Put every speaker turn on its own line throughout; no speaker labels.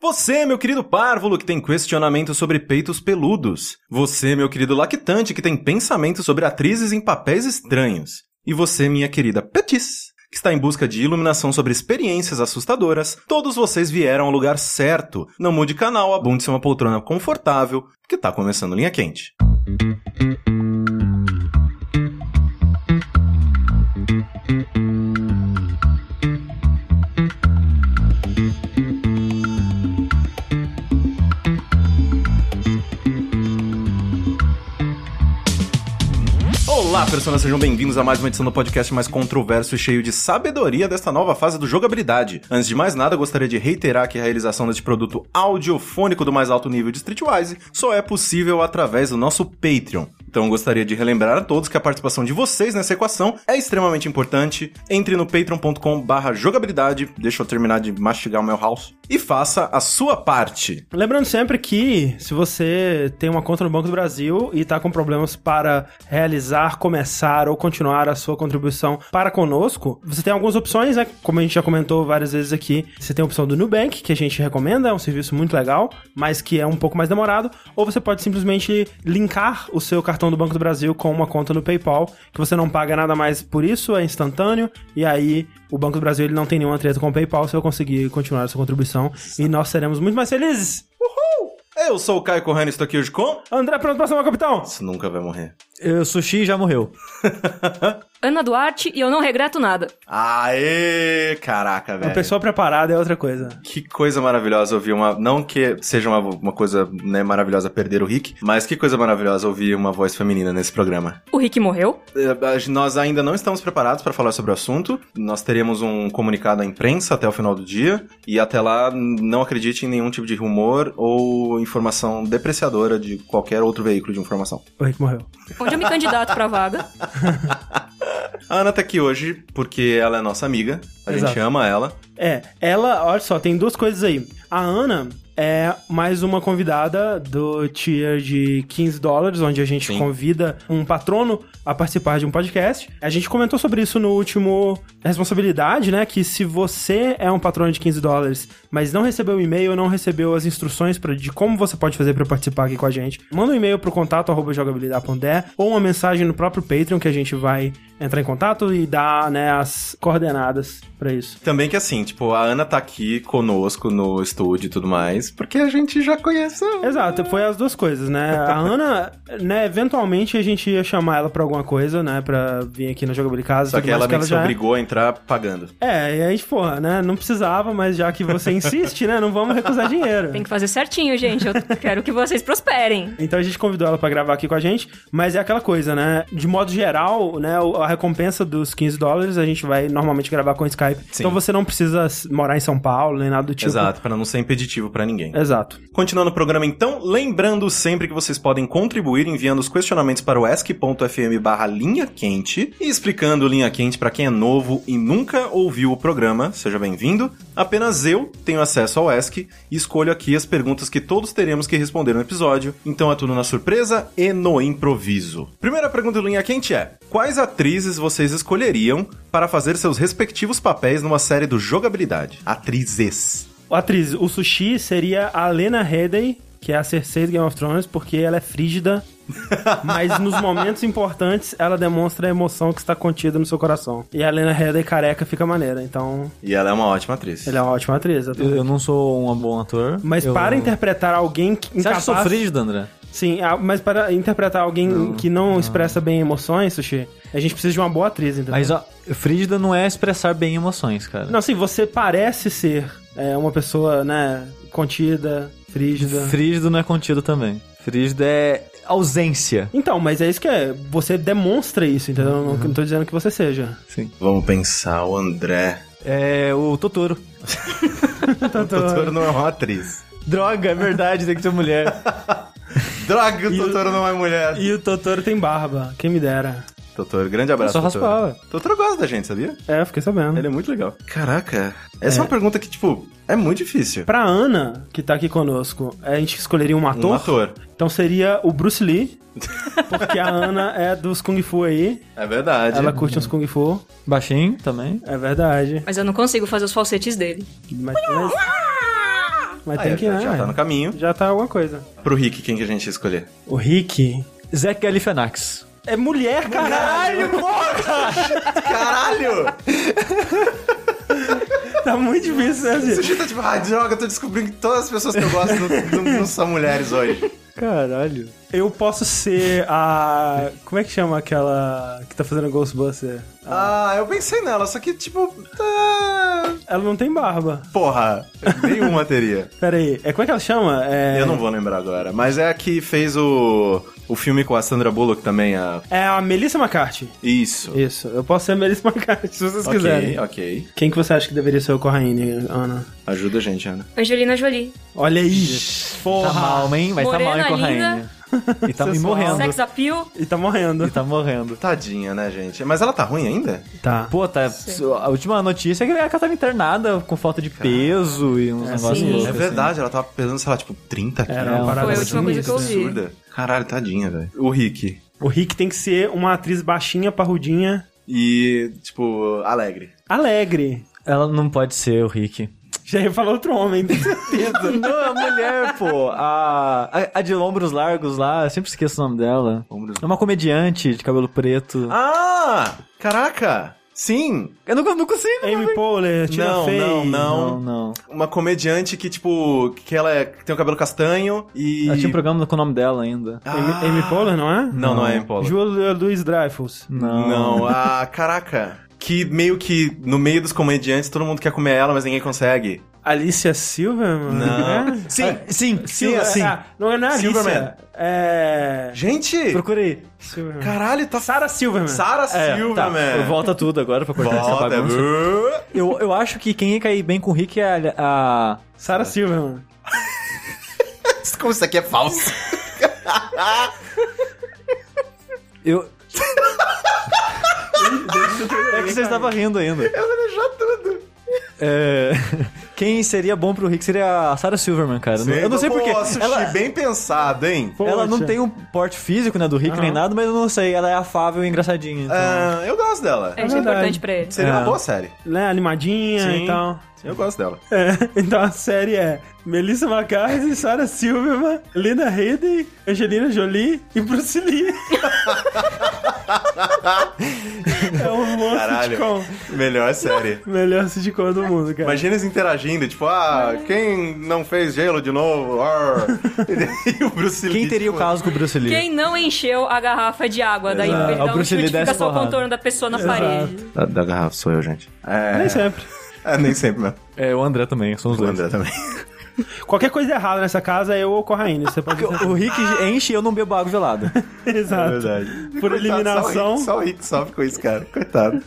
Você, meu querido párvulo, que tem questionamento sobre peitos peludos. Você, meu querido lactante, que tem pensamento sobre atrizes em papéis estranhos. E você, minha querida Petis, que está em busca de iluminação sobre experiências assustadoras. Todos vocês vieram ao lugar certo. Não mude canal, abunde-se uma poltrona confortável, que tá começando linha quente. Olá, pessoas, sejam bem-vindos a mais uma edição do podcast mais controverso e cheio de sabedoria desta nova fase do jogabilidade. Antes de mais nada, gostaria de reiterar que a realização deste produto audiofônico do mais alto nível de Streetwise só é possível através do nosso Patreon. Então gostaria de relembrar a todos que a participação de vocês nessa equação é extremamente importante. Entre no patreon.com barra jogabilidade, deixa eu terminar de mastigar o meu house, e faça a sua parte.
Lembrando sempre que se você tem uma conta no Banco do Brasil e está com problemas para realizar, começar ou continuar a sua contribuição para conosco, você tem algumas opções, né? Como a gente já comentou várias vezes aqui, você tem a opção do Nubank, que a gente recomenda, é um serviço muito legal, mas que é um pouco mais demorado, ou você pode simplesmente linkar o seu cartão do Banco do Brasil com uma conta no PayPal, que você não paga nada mais por isso, é instantâneo, e aí o Banco do Brasil ele não tem nenhuma treta com o PayPal se eu conseguir continuar essa contribuição, e nós seremos muito mais felizes.
Eu sou o Caio Corrêa e estou aqui hoje com...
André, pronto pra cima, capitão!
Isso nunca vai morrer.
O sushi já morreu.
Ana Duarte e eu não regreto nada.
Aê! Caraca, velho.
Uma pessoa preparada é outra coisa.
Que coisa maravilhosa ouvir uma. Não que seja uma, uma coisa né, maravilhosa perder o Rick, mas que coisa maravilhosa ouvir uma voz feminina nesse programa.
O Rick morreu?
A- Nós ainda não estamos preparados para falar sobre o assunto. Nós teremos um comunicado à imprensa até o final do dia. E até lá, não acredite em nenhum tipo de rumor ou informação depreciadora de qualquer outro veículo de informação.
O Rick morreu.
Onde eu me candidato pra vaga?
A Ana tá aqui hoje porque ela é nossa amiga. A gente
Exato.
ama ela.
É, ela, olha só, tem duas coisas aí. A Ana é mais uma convidada do tier de 15 dólares, onde a gente
Sim.
convida um patrono a participar de um podcast. A gente comentou sobre isso no último Responsabilidade, né? Que se você é um patrono de 15 dólares, mas não recebeu o e-mail, não recebeu as instruções pra, de como você pode fazer pra participar aqui com a gente, manda um e-mail pro contato arroba jogabilidade.de ou uma mensagem no próprio Patreon que a gente vai entrar em contato e dar, né, as coordenadas pra isso.
Também que assim, tipo, a Ana tá aqui conosco no estúdio e tudo mais, porque a gente já conhece. ela.
Exato, foi as duas coisas, né? A Ana, né, eventualmente a gente ia chamar ela pra alguma coisa, né, pra vir aqui na Jogabilidade Casa.
Só que ela que se
já é.
obrigou a entrar pagando.
É, e aí, porra, né, não precisava, mas já que você insiste, né, não vamos recusar dinheiro.
Tem que fazer certinho, gente. Eu quero que vocês prosperem.
Então a gente convidou ela pra gravar aqui com a gente, mas é aquela coisa, né? De modo geral, né? A recompensa dos 15 dólares a gente vai normalmente gravar com Skype.
Sim.
Então você não precisa morar em São Paulo nem nada do tipo.
Exato, pra não ser impeditivo pra ninguém.
Exato.
Continuando o programa então, lembrando sempre que vocês podem contribuir enviando os questionamentos para o ask.fm barra linha quente e explicando linha quente para quem é novo e nunca ouviu o programa, seja bem-vindo. Apenas eu tenho acesso ao ask e escolho aqui as perguntas que todos teremos que responder no episódio, então é tudo na surpresa e no improviso. Primeira pergunta do linha quente é: quais atrizes vocês escolheriam para fazer seus respectivos papéis numa série do jogabilidade? Atrizes.
A atriz, o sushi seria a Lena Headey, que é a Cersei do Game of Thrones, porque ela é frígida, mas nos momentos importantes ela demonstra a emoção que está contida no seu coração. E a Lena Headey careca fica maneira, então
E ela é uma ótima atriz.
ela é uma ótima atriz.
Eu, eu não sou um bom ator.
Mas
eu...
para interpretar alguém que
Você acha que eu sou
incapaz-
frígido, André?
Sim, mas para interpretar alguém que não, expressa bem emoções, Sushi, a gente precisa de uma boa atriz, entendeu?
Mas ó, frígida não é expressar bem emoções, cara.
Não, assim, você parece ser é, uma pessoa, né, contida, frígida.
Frígido não é contido também. Frígido é ausência.
Então, mas é isso que é. Você demonstra isso, entendeu? Eu Não, não tô dizendo que você seja.
Sim.
Vamos pensar, o André.
É o Totoro.
O Totoro não é uma atriz.
Droga, é verdade, tem que ser mulher.
Droga, o
E o-
Totoro não é mulher.
E o Totoro tem barba, quem me dera.
Totoro, grande abraço,
Só
Totoro.
raspava.
Totoro gosta da gente, sabia?
É, eu fiquei sabendo.
Ele é muito legal. Caraca, essa é, uma pergunta que, tipo, é muito difícil.
Pra Ana, que tá aqui conosco, a gente escolheria um ator.
Um ator.
Então seria o Bruce Lee, porque a Ana é dos Kung Fu aí.
É verdade.
Ela curte uns Kung Fu.
Baixinho também.
É verdade.
Mas eu não consigo fazer os falsetes dele.
Mas, mas- Mas
Ah,
tem
é,
que,
já,
né?
já tá no caminho.
Já tá alguma coisa.
Pro Rick, quem que a gente ia escolher?
O Rick
Zach Galifianakis.
É mulher, caralho!
Caralho!
Tá muito difícil, né,
O
gente?
sujeito tá tipo, ah, droga, eu tô descobrindo que todas as pessoas que eu gosto não, não- não são mulheres hoje.
Caralho.
Eu posso ser a. Como é que chama aquela que tá fazendo Ghostbuster?
Ah, eu pensei nela, só que, tipo. tá-
Ela não tem barba.
Porra, nenhuma teria.
Pera aí, é como é que ela chama? É...
Eu não vou lembrar agora, mas é a que fez o, o filme com a Sandra Bullock também, a...
É a Melissa McCarthy.
Isso.
Isso, eu posso ser a Melissa McCarthy, se vocês quiserem.
Ok, ok.
Quem que você acha que deveria ser o Corraine, Ana?
Ajuda a gente, Ana.
Angelina Jolie.
Olha aí! Porra!
Tá mal, hein? Vai tá mal, hein, Corraine? E tá me morrendo.
Sex appeal.
E tá morrendo.
E tá morrendo.
Tadinha, né, gente? Mas ela tá ruim ainda?
Tá.
Pô, tá. A última notícia é que ela tava internada com falta de peso e uns
É,
negócios
sim.
loucos.
É
assim.
verdade, ela tava pesando, sei lá, tipo, 30 quilos.
Era uma parada
Foi a última coisa que eu.
Absurda. Caralho, tadinha, velho. O Rick.
O Rick tem que ser uma atriz baixinha, parrudinha,
E, tipo, alegre.
alegre.
Ela não pode ser o Rick.
Já ia falar outro homem, tenho certeza.
Não, é a mulher, pô. A, a, a de ombros largos lá, eu sempre esqueço o nome dela.
Ombros-
É uma comediante de cabelo preto.
Ah! Caraca! Sim!
Eu não, não consigo.
Amy Poehler, Tina
Não,
Fey.
não, não.
Não, não.
Uma comediante que, tipo, que ela é- que tem o cabelo castanho e...
Ela tinha um programa com o nome dela ainda.
Amy,
Ah.
Amy Poehler, não é?
Não, não é Amy Poehler.
Julia Louis Dreyfus.
Não.
Não, ah, caraca. Que meio que no meio dos comediantes todo mundo quer comer ela, mas ninguém consegue.
Alicia Silverman?
Não.
É?
Sim,
Ah, sim, sim,
Silver-
assim.
ah, não, não é Alicia.
Silverman.
É...
Gente!
Procurei.
Silverman.
Caralho, tá...
Sarah Silverman.
Sarah
É,
Silverman.
Tá, volta tudo agora pra cortar essa
Volta.
bagunça. Eu, eu acho que quem ia cair bem com o Rick é a... a-
Sarah Silverman.
Como isso aqui é falso.
eu... é que você estava rindo ainda.
Eu vou deixar tudo.
É... Quem seria bom pro Rick seria a Sarah Silverman, cara. eu não sei porquê. Ela,
bem pensado, hein?
ela não
Poxa.
tem um porte físico, né, do Rick nem
Aham.
nada, mas eu não sei. Ela é afável e engraçadinha. Então...
Ah, eu gosto dela.
É, isso é importante pra ele.
Seria
É.
uma boa série.
Né, animadinha
Sim.
e tal.
Eu gosto dela.
É, então a série é Melissa McCarthy, Sarah Silverman, Lena Headey, Angelina Jolie e Bruce Lee. é um bom
Caralho.
sitcom.
Melhor série.
Melhor sitcom do mundo, cara.
Imagina eles interagindo, tipo, ah, quem não fez gelo de novo? E o Bruce Lee.
Quem teria o
tipo,
caso com o Bruce Lee?
Quem não encheu a garrafa de água, daí
Exato.
ele
O
um
Bruce Lee
fica só o contorno da pessoa na
Exato.
parede.
Da, da garrafa sou eu, gente. É,
Nem sempre.
É, nem sempre mesmo.
É, o André também, são os
O
dois.
André também.
Qualquer coisa errada nessa casa é eu ou Corraine. Você pode
O Rick enche e eu não bebo água gelada.
Exato.
É verdade.
Por
Coitado,
eliminação.
Só o, Rick, só o Rick sofre com isso, cara. Coitado.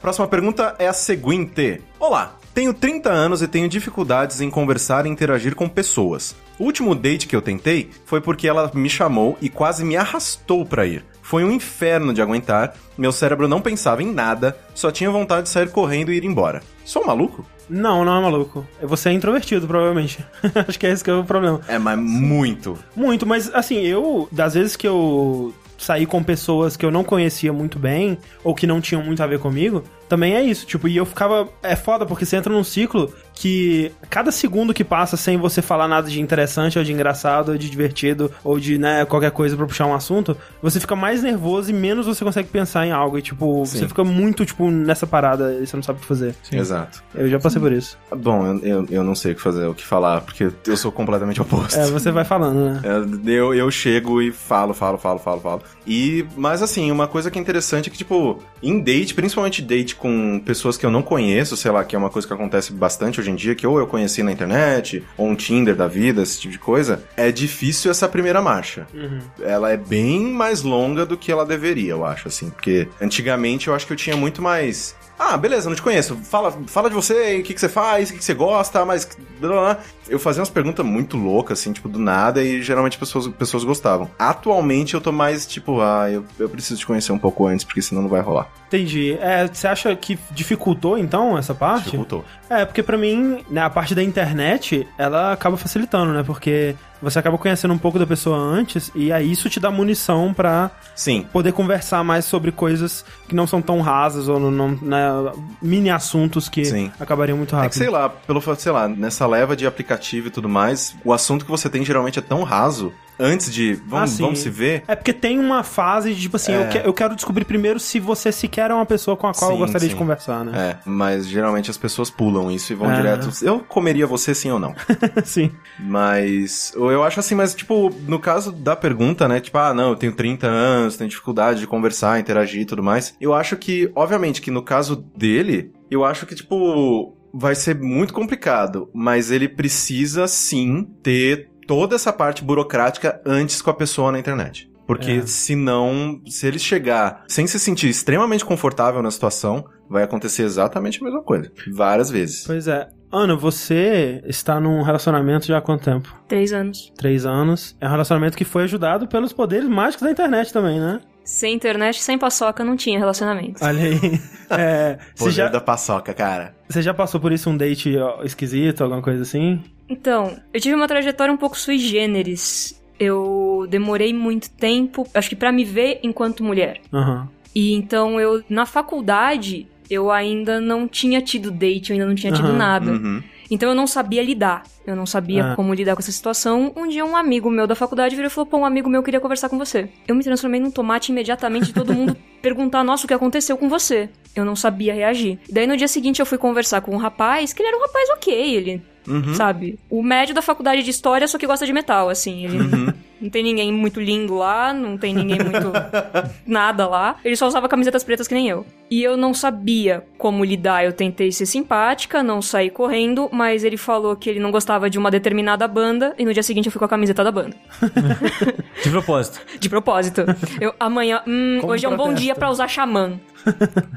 Próxima pergunta é a seguinte. Olá, tenho 30 anos e tenho dificuldades em conversar e interagir com pessoas. O último date que eu tentei foi porque ela me chamou e quase me arrastou pra ir. Foi um inferno de aguentar, meu cérebro não pensava em nada, só tinha vontade de sair correndo e ir embora. Sou um maluco?
Não, não é maluco. Você é introvertido, provavelmente. Acho que é esse que é o problema.
É, mas muito.
Muito, mas assim, eu, das vezes que eu saí com pessoas que eu não conhecia muito bem, ou que não tinham muito a ver comigo, também é isso. Tipo, e eu ficava. É foda, porque você entra num ciclo que cada segundo que passa sem você falar nada de interessante, ou de engraçado, ou de divertido, ou de, né, qualquer coisa pra puxar um assunto, você fica mais nervoso e menos você consegue pensar em algo. E, tipo,
Sim.
você fica muito, tipo, nessa parada e você não sabe o que fazer.
Exato.
Eu já passei por isso.
Bom, eu, eu, eu não sei o que fazer, o que falar, porque eu sou completamente oposto.
É, você vai falando, né?
É, Eu, eu chego e falo, falo, falo, falo, falo. E, mas assim, uma coisa que é interessante é que, tipo, em date, principalmente date com pessoas que eu não conheço, sei lá, que é uma coisa que acontece bastante hoje em dia, que ou eu conheci na internet, ou um Tinder da vida, esse tipo de coisa, é difícil essa primeira marcha. Ela é bem mais longa do que ela deveria, eu acho, assim, porque antigamente eu acho que eu tinha muito mais. Ah, beleza, não te conheço. Fala, fala de você, o que, que você faz, o que, que você gosta, mas. Eu fazia umas perguntas muito loucas, assim, tipo, do nada, e geralmente pessoas, pessoas gostavam. Atualmente eu tô mais, tipo, ah, eu, eu preciso te conhecer um pouco antes, porque senão não vai rolar.
Entendi. É, você acha que dificultou, então, essa parte?
Dificultou.
É, porque pra mim, né, a parte da internet, ela acaba facilitando, né? Porque você acaba conhecendo um pouco da pessoa antes e aí isso te dá munição pra
Sim.
poder conversar mais sobre coisas que não são tão rasas ou não, não né, mini assuntos que
Sim.
acabariam muito
É
rápido.
que, sei lá, pelo fato, sei lá, nessa leva de aplicativo e tudo mais, o assunto que você tem geralmente é tão raso. Antes de.
Ah,
Vamos,
sim.
vamos se ver.
É porque tem uma fase de, tipo assim, eu,
É.
que- eu quero descobrir primeiro se você sequer é uma pessoa com a qual eu
Sim,
gostaria
sim.
de conversar, né?
É, mas geralmente as pessoas pulam isso e vão
É.
direto. Eu comeria você sim ou não.
sim.
Mas eu acho assim, mas tipo, no caso da pergunta, né? Tipo, ah, não, eu tenho 30 anos, tenho dificuldade de conversar, interagir e tudo mais. Eu acho que, obviamente, que no caso dele, eu acho que, tipo, vai ser muito complicado, mas ele precisa sim ter toda essa parte burocrática antes com a pessoa na internet. Porque
É.
senão, se ele chegar sem se sentir extremamente confortável na situação, vai acontecer exatamente a mesma coisa. Várias vezes.
Pois é. Ana, você está num relacionamento já há quanto tempo?
Três anos.
Três anos. É um relacionamento que foi ajudado pelos poderes mágicos da internet também, né?
Sem internet, sem paçoca, não tinha relacionamento.
Olha aí. É, você,
Poder
já,
da paçoca, cara.
você já passou por isso, um date esquisito, alguma coisa assim?
Então, eu tive uma trajetória um pouco sui generis. Eu demorei muito tempo, acho que pra me ver enquanto mulher.
Aham.
E então eu, na faculdade, eu ainda não tinha tido date, eu ainda não tinha tido nada.
Uhum.
Então eu não sabia lidar. Eu não sabia
Ah.
como lidar com essa situação. Um dia um amigo meu da faculdade virou e falou: Pô, um amigo meu queria conversar com você. Eu me transformei num tomate imediatamente e todo mundo perguntar: Nossa, o que aconteceu com você? Eu não sabia reagir. Daí no dia seguinte eu fui conversar com um rapaz, que ele era um rapaz ok, ele.
Uhum.
Sabe? O médio da faculdade de história, só que gosta de metal, assim. Ele
Uhum.
Não tem ninguém muito lindo lá, não tem ninguém muito. nada lá. Ele só usava camisetas pretas que nem eu. E eu não sabia como lidar. Eu tentei ser simpática, não saí correndo, mas ele falou que ele não gostava de uma determinada banda e no dia seguinte eu fui com a camiseta da banda.
De propósito.
De propósito. Eu, amanhã, hum, hoje é um bom dia pra usar xamã.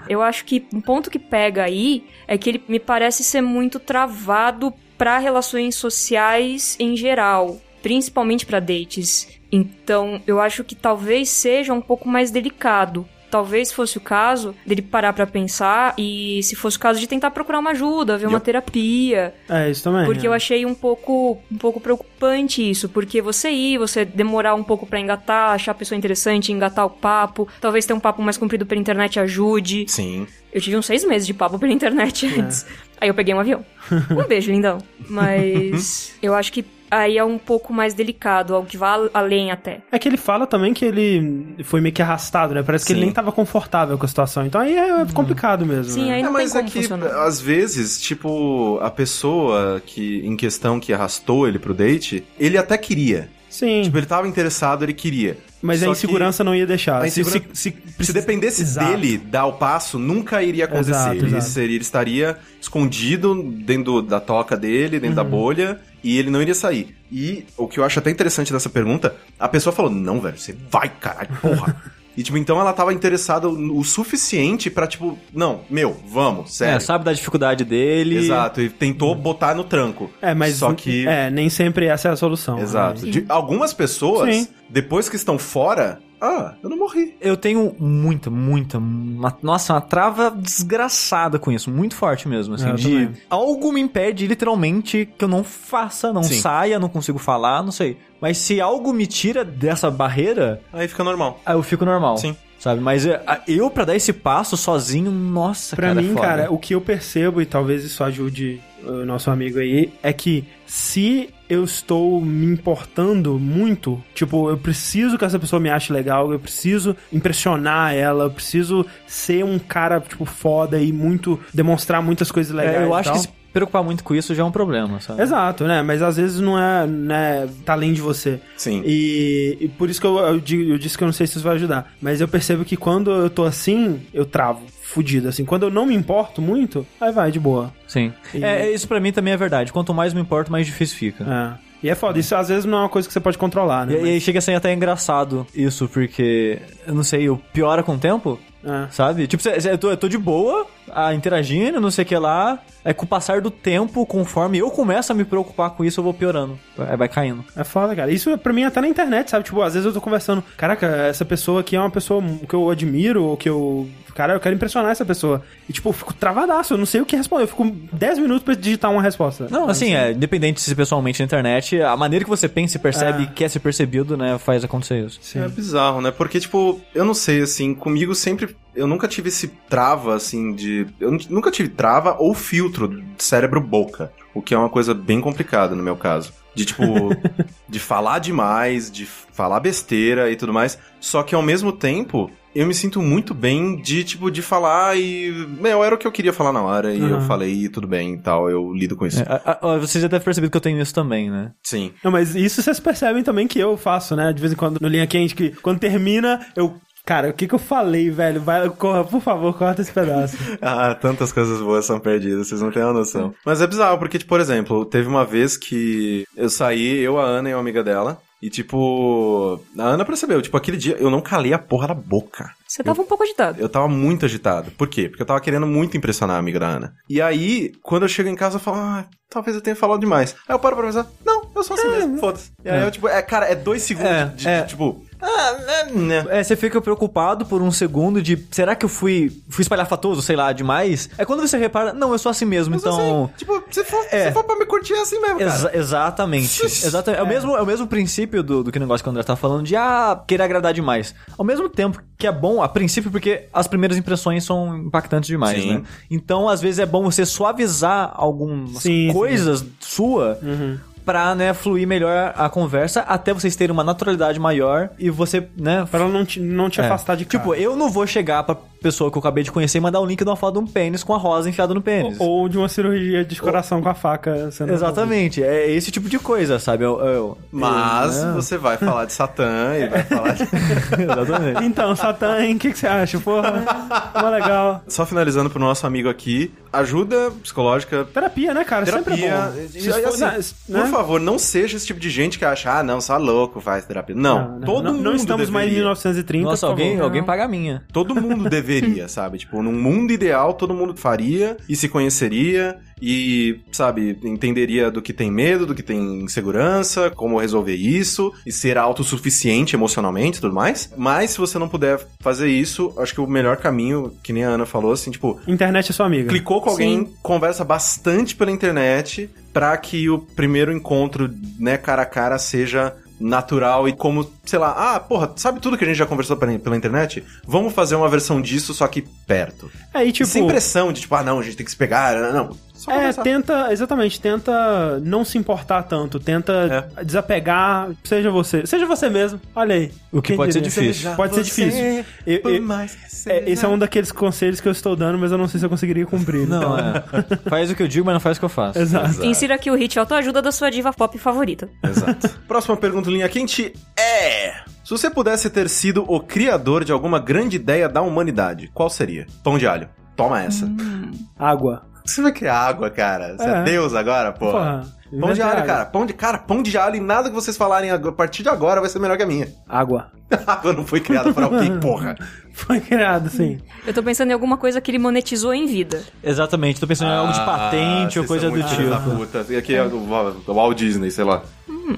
Eu acho que um ponto que pega aí é que ele me parece ser muito travado pra relações sociais em geral, principalmente pra dates. Então, eu acho que talvez seja um pouco mais delicado. Talvez fosse o caso dele parar pra pensar e, se fosse o caso, de tentar procurar uma ajuda, ver uma terapia.
É, isso também.
Porque
é.
eu achei um pouco, um pouco preocupante isso, porque você ir, você demorar um pouco pra engatar, achar a pessoa interessante, engatar o papo, talvez ter um papo mais comprido pela internet ajude.
Sim.
Eu tive uns seis meses de papo pela internet
É.
antes. Aí eu peguei um avião. Um beijo, lindão. Mas eu acho que aí é um pouco mais delicado, algo que vai além até.
É que ele fala também que ele foi meio que arrastado, né? Parece que ele
Sim.
nem tava confortável com a situação. Então aí é complicado mesmo.
Sim,
né?
aí
É,
não
mas
tem
é
como
que,
funcionar.
às vezes, tipo, a pessoa que em questão que arrastou ele pro date, ele até queria.
Sim,
Tipo, ele tava interessado, ele queria.
mas
Só
a insegurança não ia deixar. Se- se, se,
Se dependesse
Exato.
dele dar o passo, nunca iria acontecer.
Exato,
ele,
exato.
Seria, ele estaria escondido dentro da toca dele, dentro da
Uhum.
bolha, e ele não iria sair. E o que eu acho até interessante dessa pergunta, a pessoa falou: Não, velho, você vai, caralho, porra. E, tipo, então ela tava interessada o suficiente pra, tipo, não, meu, vamos, sério.
É, sabe da dificuldade dele.
Exato, e tentou botar no tranco.
É, mas
Só que.
é, nem sempre essa é a solução.
Exato.
né?
De algumas pessoas,
Sim.
depois que estão fora, ah, eu não morri.
Eu tenho muita, muita, uma- nossa, uma trava desgraçada com isso, muito forte mesmo, assim,
É,
de
também.
algo me impede literalmente que eu não faça, não
Sim.
saia, não consigo falar, não sei. Mas se algo me tira dessa barreira,
Aí fica normal.
aí eu fico normal.
Sim.
Sabe? Mas é, a- eu, pra dar esse passo sozinho, nossa,
Pra
cara, é
mim,
foda.
cara, o que eu percebo, e talvez isso ajude o nosso amigo aí, é que se eu estou me importando muito, tipo, eu preciso que essa pessoa me ache legal, eu preciso impressionar ela, eu preciso ser um cara, tipo, foda e muito. demonstrar muitas coisas legais.
É, eu
e
acho
tal.
que se preocupar muito com isso já é um problema, sabe?
Exato, né? Mas às vezes não é, né, tá além de você.
Sim.
E, e por isso que eu, eu, digo- eu disse que eu não sei se isso vai ajudar. Mas eu percebo que quando eu tô assim, eu travo. Fudido, assim. Quando eu não me importo muito, aí vai, de boa.
Sim.
E-
É, isso pra mim também é verdade. Quanto mais me importo, mais difícil fica.
É. E é foda. Isso às vezes não é uma coisa que você pode controlar, né?
E, e aí chega a ser até engraçado isso, porque, eu não sei, eu piora com o tempo.
É.
Sabe? Tipo, cê- cê- eu, tô, eu tô de boa, ah, interagindo, não sei o que lá. É com o passar do tempo, conforme eu começo a me preocupar com isso, eu vou piorando. Vai, vai caindo.
É foda, cara. Isso pra mim até na internet, sabe? Tipo, às vezes eu tô conversando, caraca, essa pessoa aqui é uma pessoa que eu admiro, ou que eu. Cara, eu quero impressionar essa pessoa. E, tipo, eu fico travadaço, eu não sei o que responder. Eu fico 10 minutos pra digitar uma resposta.
Não, assim, é, independente se pessoalmente na internet, a maneira que você pensa e percebe
É.
e quer ser percebido, né, faz acontecer isso.
Sim.
É bizarro, né? Porque, tipo, eu não sei, assim, comigo sempre. Eu nunca tive esse trava, assim, de. Eu nu- nunca tive trava ou filtro cérebro-boca. O que é uma coisa bem complicada no meu caso. De, tipo, de falar demais, de falar besteira e tudo mais. Só que ao mesmo tempo. Eu me sinto muito bem de, tipo, de falar e. Meu, era o que eu queria falar na hora e eu
Uhum.
falei e tudo bem e tal. Eu lido com isso.
É, a- a- você já deve ter percebido que eu tenho isso também, né?
Sim.
Não, mas isso vocês percebem também que eu faço, né? De vez em quando no linha quente, que quando termina, eu. Cara, o que que eu falei, velho? Vai, corra, por favor, corta esse pedaço.
Ah, tantas coisas boas são perdidas, vocês não têm uma noção. Mas é bizarro, porque, tipo, por exemplo, teve uma vez que eu saí, eu, a Ana e uma amiga dela, e, tipo, a Ana percebeu, tipo, aquele dia eu não calei a porra da boca.
Você tava um pouco agitado.
Eu tava muito agitado. Por quê? Porque eu tava querendo muito impressionar a amiga da Ana. E aí, quando eu chego em casa, eu falo, ah, talvez eu tenha falado demais. Aí eu paro pra pensar, não, eu sou assim mesmo, foda-se. E aí eu, tipo, é, cara, é dois segundos
É,
de, de,
é.
tipo, ah, né, né.
É, você fica preocupado por um segundo de será que eu fui, fui espalhafatoso, sei lá, demais? É quando você repara, não, eu sou assim mesmo,
sou
então.
assim, tipo, se for,
É.
for pra me curtir, é assim mesmo, cara.
Exa- exatamente. exatamente. É. o mesmo, é o mesmo princípio do, do que o negócio que o André tá falando de ah, querer agradar demais. Ao mesmo tempo que é bom, a princípio, porque as primeiras impressões são impactantes demais,
Sim.
né? Então, às vezes, é bom você suavizar algumas
Sim,
coisas sua
Uhum.
Pra, né, fluir melhor a conversa, até vocês terem uma naturalidade maior e você, né,
Pra ela não te, não te
é.
afastar de cara.
Tipo, eu não vou chegar pra pessoa que eu acabei de conhecer e mandar um link de uma foto de um pênis com a rosa enfiada no pênis.
Ou, ou de uma cirurgia de coração com a faca. sendo
Exatamente, é esse tipo de coisa, sabe? Eu, eu-
Mas
eu- né?
você vai falar de Satã e vai falar de...
Exatamente.
Então, Satã, hein? O que, que você acha? Porra, mó legal.
Só finalizando pro nosso amigo aqui, ajuda psicológica.
Terapia, né, cara? Sempre é
Terapia.
bom.
E, assim,
né?
Por favor, não seja esse tipo de gente que acha, ah, não, só louco faz terapia. Não, todo
não,
mundo
não estamos mais em
deveria.
1930.
Nossa, alguém,
favor.
alguém paga a minha.
Todo mundo deveria, sabe? Tipo, num mundo ideal, todo mundo faria e se conheceria e, sabe, entenderia do que tem medo, do que tem insegurança, como resolver isso e ser autossuficiente emocionalmente e tudo mais. Mas se você não puder fazer isso, acho que o melhor caminho, que nem a Ana falou, assim, tipo,
Internet é sua amiga.
clicou com alguém,
Sim.
conversa bastante pela internet pra que o primeiro encontro, né, cara a cara seja natural e como, sei lá, ah, porra, sabe tudo que a gente já conversou pela, internet? Vamos fazer uma versão disso, só que perto.
Aí, tipo.
Sem pressão de tipo, ah, não, a gente tem que se pegar, não, não. Só
É,
conversar.
tenta, exatamente, tenta não se importar tanto, tenta desapegar, seja você, seja você mesmo, olha aí.
O que pode ser
diria?
difícil.
Pode ser difícil. Eu- eu-. É, esse é um daqueles conselhos que eu estou dando, mas eu não sei se eu conseguiria cumprir.
Não,
então-
é. Faz o que eu digo, mas não faz o que eu faço.
Exato.
Exato.
Insira aqui o hit autoajuda da sua diva pop favorita.
Exato. Próxima pergunta, linha quente é... Se você pudesse ter sido o criador de alguma grande ideia da humanidade, qual seria? Pão de alho. Toma essa.
Água.
Você vai criar água, cara? Você é,
É.
Deus agora, porra.
Porra.
Pão de alho,
água.
cara. Pão de, cara, pão de alho e nada que vocês falarem a partir de agora vai ser melhor que a minha.
Água.
água não foi criada por alguém, porra.
Foi criado, sim.
Eu tô pensando em alguma coisa que ele monetizou em vida.
Exatamente, tô pensando em algo de patente ou
Ah,
coisa
são
do
muito filhos da
tipo.
puta. E aqui é o Walt Disney, sei lá.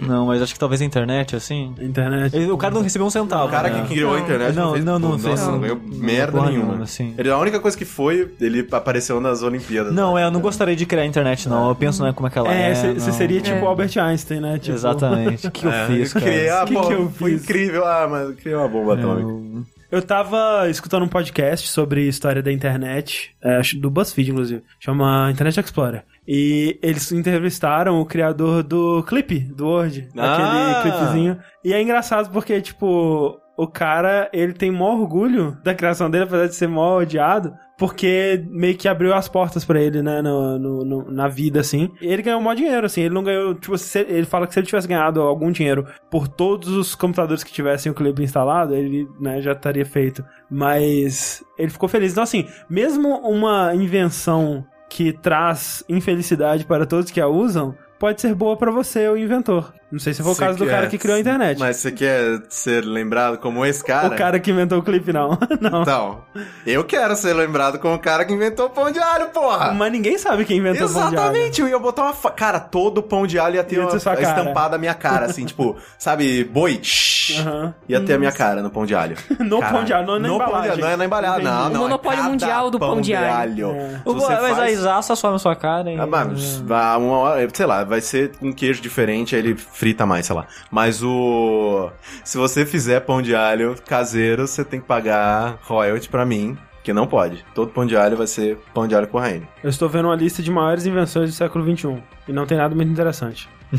Não, mas acho que talvez a internet, assim.
Internet.
Ele- O cara não recebeu um centavo.
O cara
né?
que criou a internet
Não,
fez,
não, não
Nossa,
fez-
não ganhou merda
porra
nenhuma.
nenhuma, assim.
Ele, a única coisa que foi, ele apareceu nas Olimpíadas.
Não, é, eu não gostaria de criar a internet, não. Eu penso, né, como é que ela é.
É, você
não.
seria tipo
É.
Albert Einstein, né? Tipo,
Exatamente. O que eu
É,
fiz,
eu criei,
cara?
ah,
Que
pô,
que eu
foi
fiz?
incrível. Ah, mas eu criei uma bomba atômica.
Eu-
Eu tava escutando um podcast sobre história da internet, é, acho do BuzzFeed, inclusive, chama Internet Explorer. E eles entrevistaram o criador do clipe, do Word,
Ah!
aquele clipezinho. E é engraçado porque, tipo, o cara, ele tem maior orgulho da criação dele, apesar de ser mó odiado, porque meio que abriu as portas pra ele, né, no, no- no- na vida, assim. E ele ganhou mó dinheiro, assim, ele não ganhou, tipo, se- ele fala que se ele tivesse ganhado algum dinheiro por todos os computadores que tivessem o clipe instalado, ele, né, já estaria feito. Mas ele ficou feliz. Então, assim, mesmo uma invenção que traz infelicidade para todos que a usam, pode ser boa pra você, o inventor. Não sei se foi o caso do
quer-
cara que criou a internet.
Mas você quer ser lembrado como esse cara?
O cara que inventou o clipe, não. não.
Então, eu quero ser lembrado como o cara que inventou o pão de alho, porra!
Mas ninguém sabe quem inventou o pão de alho.
Exatamente, eu ia botar uma. fa- Cara, todo pão de alho ia ter
Ia
uma
ter
estampada a minha cara, assim, tipo, sabe, boi? shhh,
Aham.
Ia ter a minha cara no pão de alho.
No
Caralho.
pão de alho, não na
no Pão de
embalagem.
alho, não é na embalagem, não,
Entendi.
não.
O
é
monopólio
cada
mundial do pão de alho.
É.
Se você
mas
faz-
a Isaça some na sua cara e...
Ah, mas, ah, uma hora, sei lá, vai ser um queijo diferente, aí ele frita mais, sei lá. Mas o. Se você fizer pão de alho caseiro, você tem que pagar royalty pra mim, que não pode. Todo pão de alho vai ser pão de alho com Raine.
Eu estou vendo uma lista de maiores invenções do século XXI. E não tem nada muito interessante.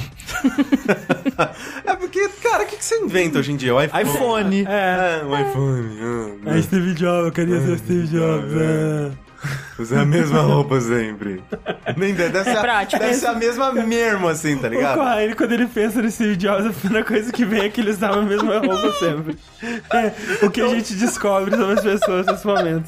É porque, cara, o que, que você inventa hoje em dia? O iPhone.
iPhone.
É.
É, um iPhone. ah,
É Steve Jobs, eu queria ser Steve Jobs. É.
Usar a mesma roupa sempre. Nem deve, deve,
É
ser, a-
prático.
deve ser a mesma mesmo, assim, tá
O
ligado?
Corraine, quando ele pensa Steve Jobs, a primeira coisa que vem é que eles davam a mesma roupa sempre. É, o que a gente descobre sobre as pessoas nesse momento.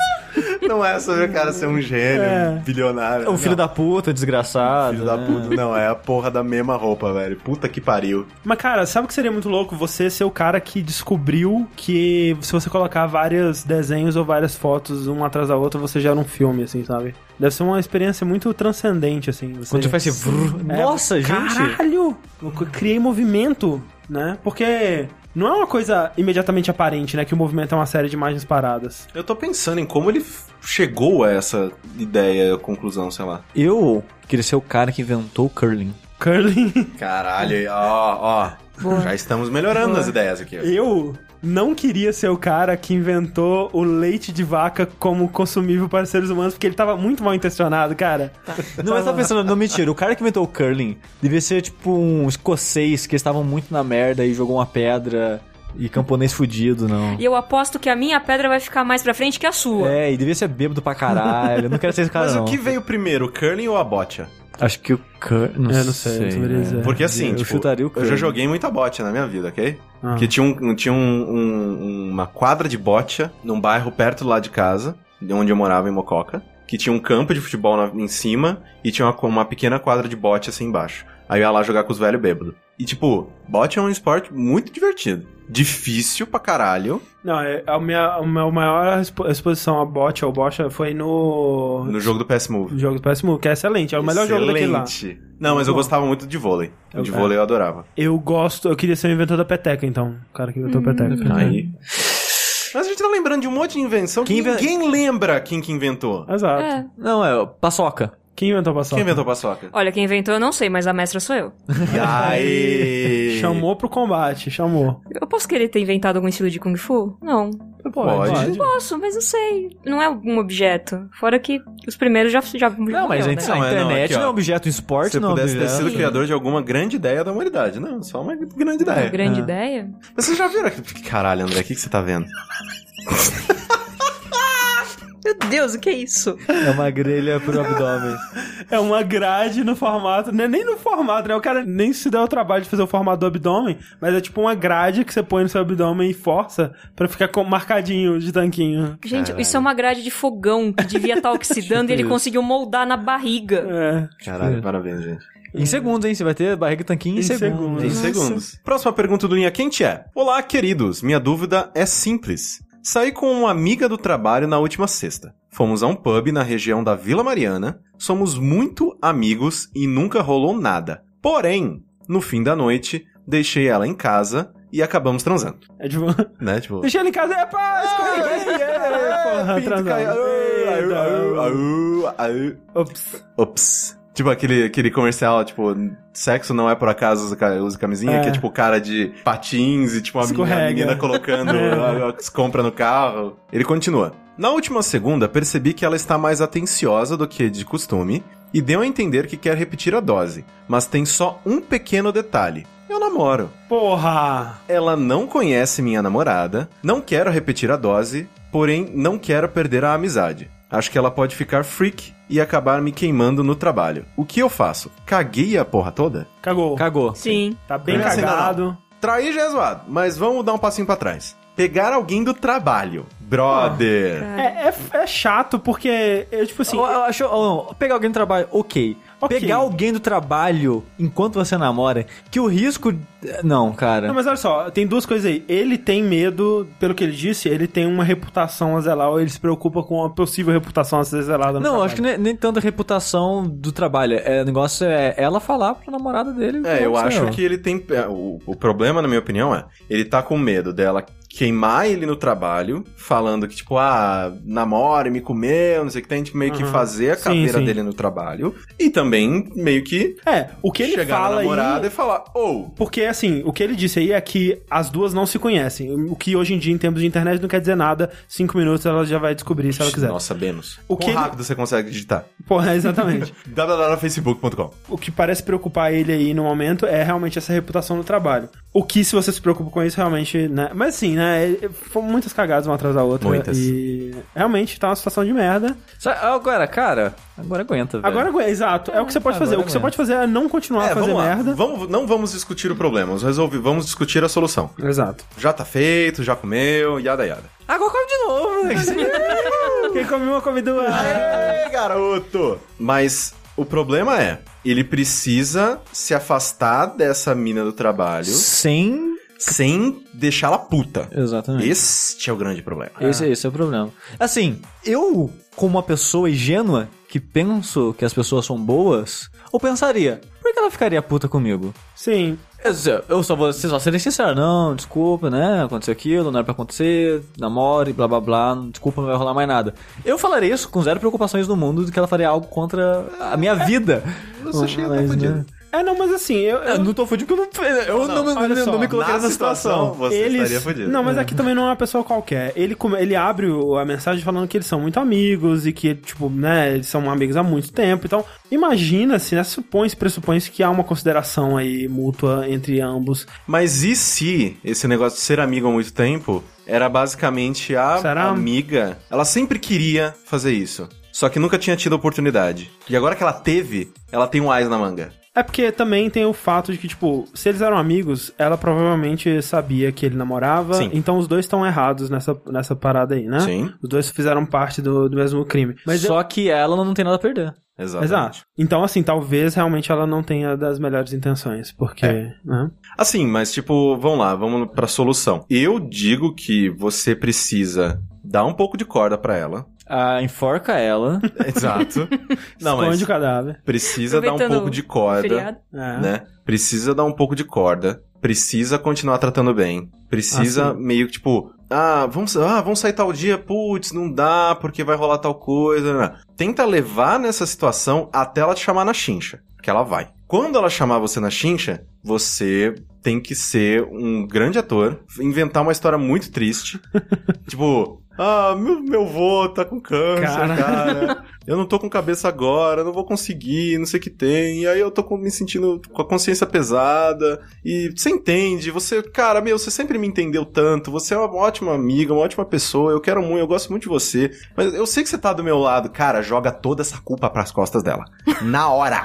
Não é sobre o cara ser um gênio,
É.
um bilionário.
O filho
não.
da puta, desgraçado.
Filho da
né?
puta. Não, é a porra da mesma roupa, velho. Puta que pariu.
Mas, cara, sabe o que seria muito louco? Você ser o cara que descobriu que se você colocar vários desenhos ou várias fotos um atrás da outra, você gera um filme, assim, sabe? Deve ser uma experiência muito transcendente, assim. Você...
Quando você faz esse... vrr,
É,
Nossa, gente!
Caralho! Eu criei movimento, né? Porque não é uma coisa imediatamente aparente, né? Que o movimento é uma série de imagens paradas.
Eu tô pensando em como ele chegou a essa ideia, conclusão, sei lá.
Eu queria ser o cara que inventou o curling.
Curling.
Caralho, ó, ó. Já estamos melhorando as ideias aqui.
Eu não queria ser o cara que inventou o leite de vaca como consumível para seres humanos, porque ele tava muito mal intencionado, cara.
Não, mas tá pensando, não, mentira. O cara que inventou o curling devia ser tipo um escocês que estavam muito na merda e jogou uma pedra e camponês fudido, não.
E eu aposto que a minha pedra vai ficar mais pra frente que a sua.
É, e devia ser bêbado pra caralho. Eu não quero ser esse cara,
Mas
não.
o que veio primeiro, o curling ou a bocha?
Acho que o curling. Não,
É, não sei,
sei né?
Porque assim,
eu
tipo,
chutaria o
eu já joguei muita bocha na minha vida, ok?
Ah.
Que tinha, um, tinha um- um- uma quadra de bocha num bairro perto do lado de casa, de onde eu morava, em Mococa. Que tinha um campo de futebol na- em cima e tinha uma, uma pequena quadra de bote assim embaixo. Aí eu ia lá jogar com os velhos bêbados. E tipo, bote é um esporte muito divertido. Difícil pra caralho.
Não, é, a minha, a minha maior expo- exposição a bot ou bocha foi no,
No jogo do PS Move.
no jogo do PS Move, que é excelente. É o melhor jogo daquele lá.
Excelente. Não, mas eu gostava muito de vôlei. O de
Eu-
vôlei eu adorava.
Eu gosto, eu queria ser o inventor da peteca, então. O cara que inventou a peteca.
Aí. Mas a gente tá lembrando de um monte de invenção que
Quem inven-
ninguém lembra quem que inventou.
Exato.
É.
Não, é paçoca.
Quem inventou a paçoca?
Quem inventou a paçoca?
Olha, quem inventou eu não sei, mas a mestra sou eu.
Aí.
Chamou pro combate, chamou.
Eu posso querer ter inventado algum estilo de Kung Fu? Não.
Pode.
Posso, mas não sei. Não é um objeto. Fora que os primeiros já já
Não, mas a, gente,
né?
Não,
a
é, não,
internet
aqui,
não, é objeto em esporte,
Se eu
não é
pudesse ter sido criador de alguma grande ideia da humanidade. Não, só uma grande
Uma
ideia.
grande
É.
ideia.
Mas vocês já viram aqui? Caralho, André, o que, que você tá vendo?
Meu Deus, o que é isso?
É uma grelha pro abdômen.
É uma grade no formato, né? nem no formato, né? O cara nem se deu o trabalho de fazer o formato do abdômen, mas é tipo uma grade que você põe no seu abdômen e força pra ficar com- marcadinho de tanquinho.
Gente, isso é uma grade de fogão que devia estar oxidando e ele
isso.
conseguiu moldar na barriga.
É.
Caralho, parabéns, gente.
Em segundos, hein? Você vai ter barriga e tanquinho em,
Em
segundos.
segundos.
Em segundos. Próxima pergunta do Linha Quente é: Olá, queridos. Minha dúvida é simples. Saí com uma amiga do trabalho na última sexta. Fomos a um pub na região da Vila Mariana. Somos muito amigos e nunca rolou nada. Porém, no fim da noite, deixei ela em casa e acabamos transando.
É tipo.
Né? Tipo.
Deixa ele em casa, é pá, escorreguei, é, porra.
Au, au, au, au, au.
Ops.
Tipo aquele, aquele comercial, tipo, sexo não é por acaso usa, ca- usa camisinha,
É.
que é tipo o cara de patins e tipo a menina, menina colocando as compras no carro. Ele continua. Na última segunda, percebi que ela está mais atenciosa do que de costume e deu a entender que quer repetir a dose, mas tem só um pequeno detalhe. Eu namoro.
Porra!
Ela não conhece minha namorada, não quero repetir a dose, porém não quero perder a amizade. Acho que ela pode ficar freak e acabar me queimando no trabalho. O que eu faço? Caguei a porra toda?
Cagou.
Cagou.
Sim.
Tá bem
Assim, não,
cagado.
Trair já é zoado, mas vamos dar um passinho pra trás. Pegar alguém do trabalho, brother.
É, é, é chato porque, eu, tipo assim...
eu, eu acho, ó, pegar alguém do trabalho, ok.
Ok.
Pegar alguém do trabalho enquanto você namora, que o risco. Não, cara.
Não, mas olha só, tem duas coisas aí. Ele tem medo, pelo que ele disse, ele tem uma reputação a zelar, ou ele se preocupa com a possível reputação a ser zelada no
Não,
trabalho.
acho que nem, nem tanto a reputação do trabalho. É, o negócio é ela falar pra namorada dele.
É, eu
"Nossa,
acho
ó."
que ele tem. é, O, o problema, na minha opinião, é ele tá com medo dela queimar ele no trabalho, falando que, tipo, ah, namora e me comeu, não sei o que tem, tipo, meio que
Aham.
fazer a
Sim,
caveira
sim.
dele no trabalho. E também meio que
É, o que ele
chegar
fala
na namorada
aí...
e falar, ou.
Porque, assim, o que ele disse aí é que as duas não se conhecem. O que hoje em dia, em termos de internet, não quer dizer nada. Cinco minutos ela já vai descobrir se ela quiser.
Nossa, menos.
O
O
que
que
ele-
rápido você consegue digitar?
Porra, exatamente.
www.facebook.com
o que parece preocupar ele aí no momento é realmente essa reputação no trabalho. O que, se você se preocupa com isso, realmente, né? Mas assim, né? é- Foram muitas cagadas uma atrás da outra.
Muitas.
E realmente tá uma situação de merda.
Agora, cara, agora aguenta, velho.
Agora, agu- exato, é o que você pode fazer.
agora
O que você
aguenta.
pode fazer é não continuar a fazer merda.
Vamos, não vamos discutir o problema, vamos, resolver, vamos discutir a solução.
Exato.
Já tá feito, já comeu, yada yada.
Agora come de novo, né?
Quem come uma, come duas.
Ei, garoto! Mas o problema é, ele precisa se afastar dessa mina do trabalho
Sem.
Sem deixá-la puta.
Exatamente.
Este é o grande problema.
Esse, esse é o problema. Assim, eu, como uma pessoa ingênua que penso que as pessoas são boas, eu pensaria, por que ela ficaria puta comigo?
Sim.
Eu, eu só vou só serem sincero, não, desculpa, né? Aconteceu aquilo, não era pra acontecer, namore, blá blá blá, desculpa, não vai rolar mais nada. Eu falaria isso com zero preocupações no mundo de que ela faria algo contra a minha vida.
Você chega
Mas, né?
É, não, mas assim, eu, eu
Eu não tô fudido porque eu não, eu não, não, não,
só,
me coloquei nessa situação.
você
eles...
estaria fudido.
Não, mas aqui também não é uma pessoa qualquer. Ele, ele abre o- a mensagem falando que eles são muito amigos e que, tipo, né, eles são amigos há muito tempo. Então, imagina se, né, supõe-se, pressupõe-se que há uma consideração aí mútua entre ambos.
Mas e se esse negócio de ser amigo há muito tempo era basicamente a
Será?
amiga? Ela sempre queria fazer isso. Só que nunca tinha tido oportunidade. E agora que ela teve, ela tem um ás na manga.
É porque também tem o fato de que, tipo, se eles eram amigos, ela provavelmente sabia que ele namorava.
Sim.
Então os dois estão errados nessa, nessa parada aí, né?
Sim.
Os dois fizeram parte do, do mesmo crime. Mas
Só que ela não tem nada a perder.
Exatamente.
Exato. Então, assim, talvez realmente ela não tenha das melhores intenções, porque.
É.
né?
Assim, mas tipo, vamos lá, vamos pra solução. Eu digo que você precisa dar um pouco de corda pra ela.
Ah, enforca ela.
Exato. Não,
Esconde
mas
o cadáver.
precisa dar um pouco de corda,
Feriado.
É.
né? Precisa dar um pouco de corda, precisa continuar tratando bem, precisa
Ah,
meio que tipo, ah, vamos, ah, vamos sair tal dia, putz, não dá porque vai rolar tal coisa. né? Tenta levar nessa situação até ela te chamar na chincha, que ela vai. Quando ela chamar você na chincha, você tem que ser um grande ator, inventar uma história muito triste. tipo, ah, meu, meu vô tá com câncer,
Cara.
cara. Eu não tô com cabeça agora, não vou conseguir, não sei o que tem. E aí eu tô com- me sentindo com a consciência pesada. E você entende, você, cara, meu, você sempre me entendeu tanto. Você é uma ótima amiga, uma ótima pessoa. Eu quero muito, eu gosto muito de você. Mas eu sei que você tá do meu lado. Cara, joga toda essa culpa pras costas dela. Na hora.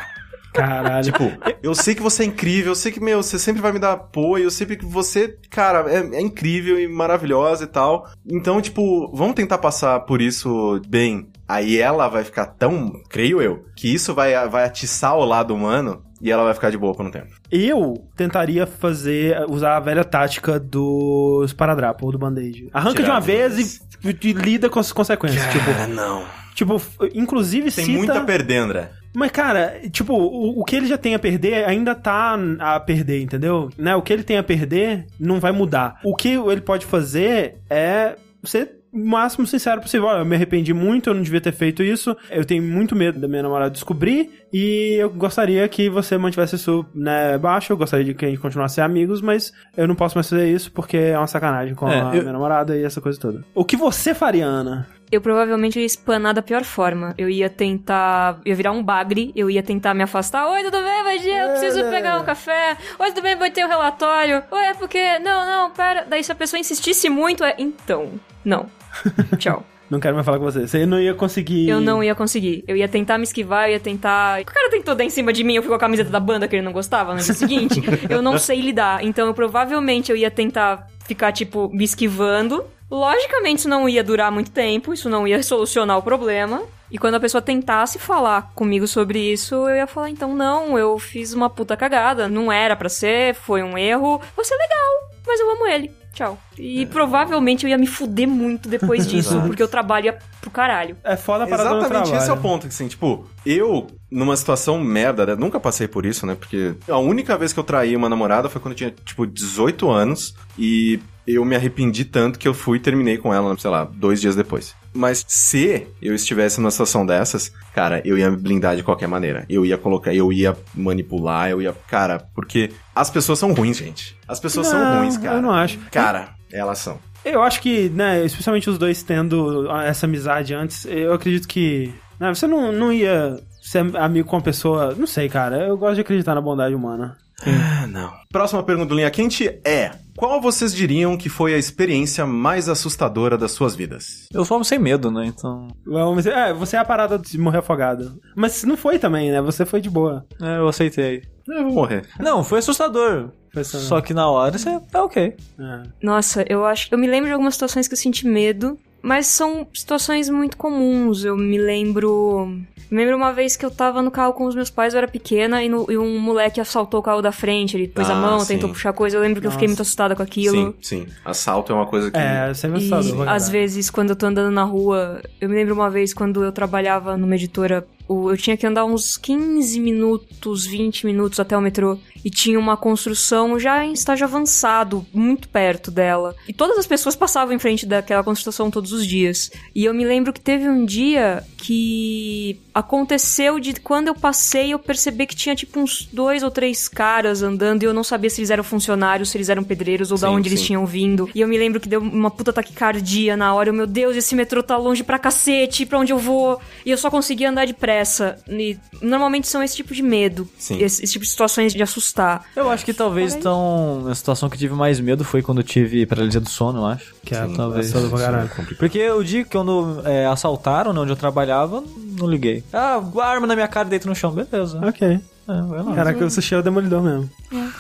Caralho.
Tipo, eu sei que você é incrível, eu sei que, meu, você sempre vai me dar apoio, eu sei que você, cara, é, é incrível e maravilhosa e tal. Então, tipo, vamos tentar passar por isso bem. Aí ela vai ficar tão, creio eu, que isso vai, vai atiçar o lado humano e ela vai ficar de boa por um tempo.
Eu tentaria fazer, usar a velha tática do esparadrapo ou do band-aid. Arranca de
Tirar
uma
de
vez e, e lida com as consequências. tipo,
não.
Tipo, inclusive
Tem
cita...
muito a perder, André.
Mas, cara, tipo, o, o que ele já tem a perder ainda tá a perder, entendeu? Né? O que ele tem a perder não vai mudar. O que ele pode fazer é ser o máximo sincero possível. Olha, eu me arrependi muito, eu não devia ter feito isso. Eu tenho muito medo da minha namorada descobrir. E eu gostaria que você mantivesse isso né, baixo. Eu gostaria de que a gente continuasse amigos, mas eu não posso mais fazer isso porque é uma sacanagem com
É,
a
eu-
minha namorada e essa coisa toda. O que você faria, Ana?
Eu provavelmente ia espanar da pior forma. Eu ia tentar. ia virar um bagre, eu ia tentar me afastar. Oi, tudo bem, Vadia? Eu preciso pegar um café. Oi, tudo bem, botei o relatório. Oi, é porque. Não, não, pera. Daí se a pessoa insistisse muito, é. Então. Não. Tchau.
Não quero mais falar com você. Você não ia conseguir.
Eu não ia conseguir. Eu ia tentar me esquivar, eu ia tentar. O cara tentou dar em cima de mim, eu fui com a camiseta da banda que ele não gostava no dia seguinte. eu não sei lidar. Então eu provavelmente eu ia tentar ficar, tipo, me esquivando. Logicamente, isso não ia durar muito tempo, isso não ia solucionar o problema. E quando a pessoa tentasse falar comigo sobre isso, eu ia falar: então, não, eu fiz uma puta cagada, não era pra ser, foi um erro, você é legal, mas eu amo ele. Tchau. E provavelmente eu ia me fuder muito depois disso, porque o trabalho ia pro caralho.
É foda a parada do
Exatamente esse é o ponto, assim, tipo, eu, numa situação merda, né, nunca passei por isso, né, porque a única vez que eu traí uma namorada foi quando eu tinha, tipo, 18 anos, e eu me arrependi tanto que eu fui e terminei com ela, sei lá, dois dias depois. Mas se eu estivesse numa situação dessas, cara, eu ia me blindar de qualquer maneira. Eu ia colocar, eu ia manipular, eu ia. Cara, porque as pessoas são ruins, gente. As pessoas são
Não,
ruins, cara.
eu não acho.
Cara, elas são.
Eu acho que, né, especialmente os dois tendo essa amizade antes, eu acredito que. Né, você não, não ia ser amigo com uma pessoa. Não sei, cara. Eu gosto de acreditar na bondade humana.
Ah, não. Próxima pergunta do Linha Quente é: Qual vocês diriam que foi a experiência mais assustadora das suas vidas?
Eu sou homem sem medo, né? Então.
Vamos dizer, é, você é a parada de morrer afogado. Mas não foi também, né? Você foi de boa.
É, eu aceitei.
Eu vou morrer.
Não, foi assustador.
Foi só-
Só que na hora você tá ok.
É.
Nossa, eu acho. Eu me lembro de algumas situações que eu senti medo, mas são situações muito comuns. Eu me lembro. Lembro uma vez que eu tava no carro com os meus pais, eu era pequena, e, no- e um moleque assaltou o carro da frente, ele pôs a
Ah,
mão,
sim.
tentou puxar coisa. Eu lembro que eu fiquei
Nossa.
muito assustada com aquilo.
Sim, sim. Assalto é uma coisa que.
É, sempre
E
assustador. pra
às vezes, quando eu tô andando na rua, eu me lembro uma vez quando eu trabalhava numa editora, eu tinha que andar uns 15 minutos, 20 minutos até o metrô. E tinha uma construção já em estágio avançado, muito perto dela. E todas as pessoas passavam em frente daquela construção todos os dias. E eu me lembro que teve um dia que aconteceu de quando eu passei, eu percebi que tinha tipo uns dois ou três caras andando e eu não sabia se eles eram funcionários, se eles eram pedreiros ou da
Sim,
onde eles
sim.
tinham vindo. E eu me lembro que deu uma puta taquicardia na hora. Eu, meu Deus, esse metrô tá longe pra cacete, pra onde eu vou? E eu só conseguia andar E normalmente são esse tipo de medo.
Sim.
Esse, esse tipo de situações de assustar.
Eu acho que talvez então a situação que eu tive mais medo foi quando eu tive paralisia do sono, eu acho.
Que é
talvez.
assustador pra caralho.
Porque o dia que quando é, assaltaram, né, onde eu trabalhava, não liguei. Ah, arma na minha cara e deito no chão, beleza.
Ok.
É, vai lá.
Caraca, o sushi é o demolidor mesmo.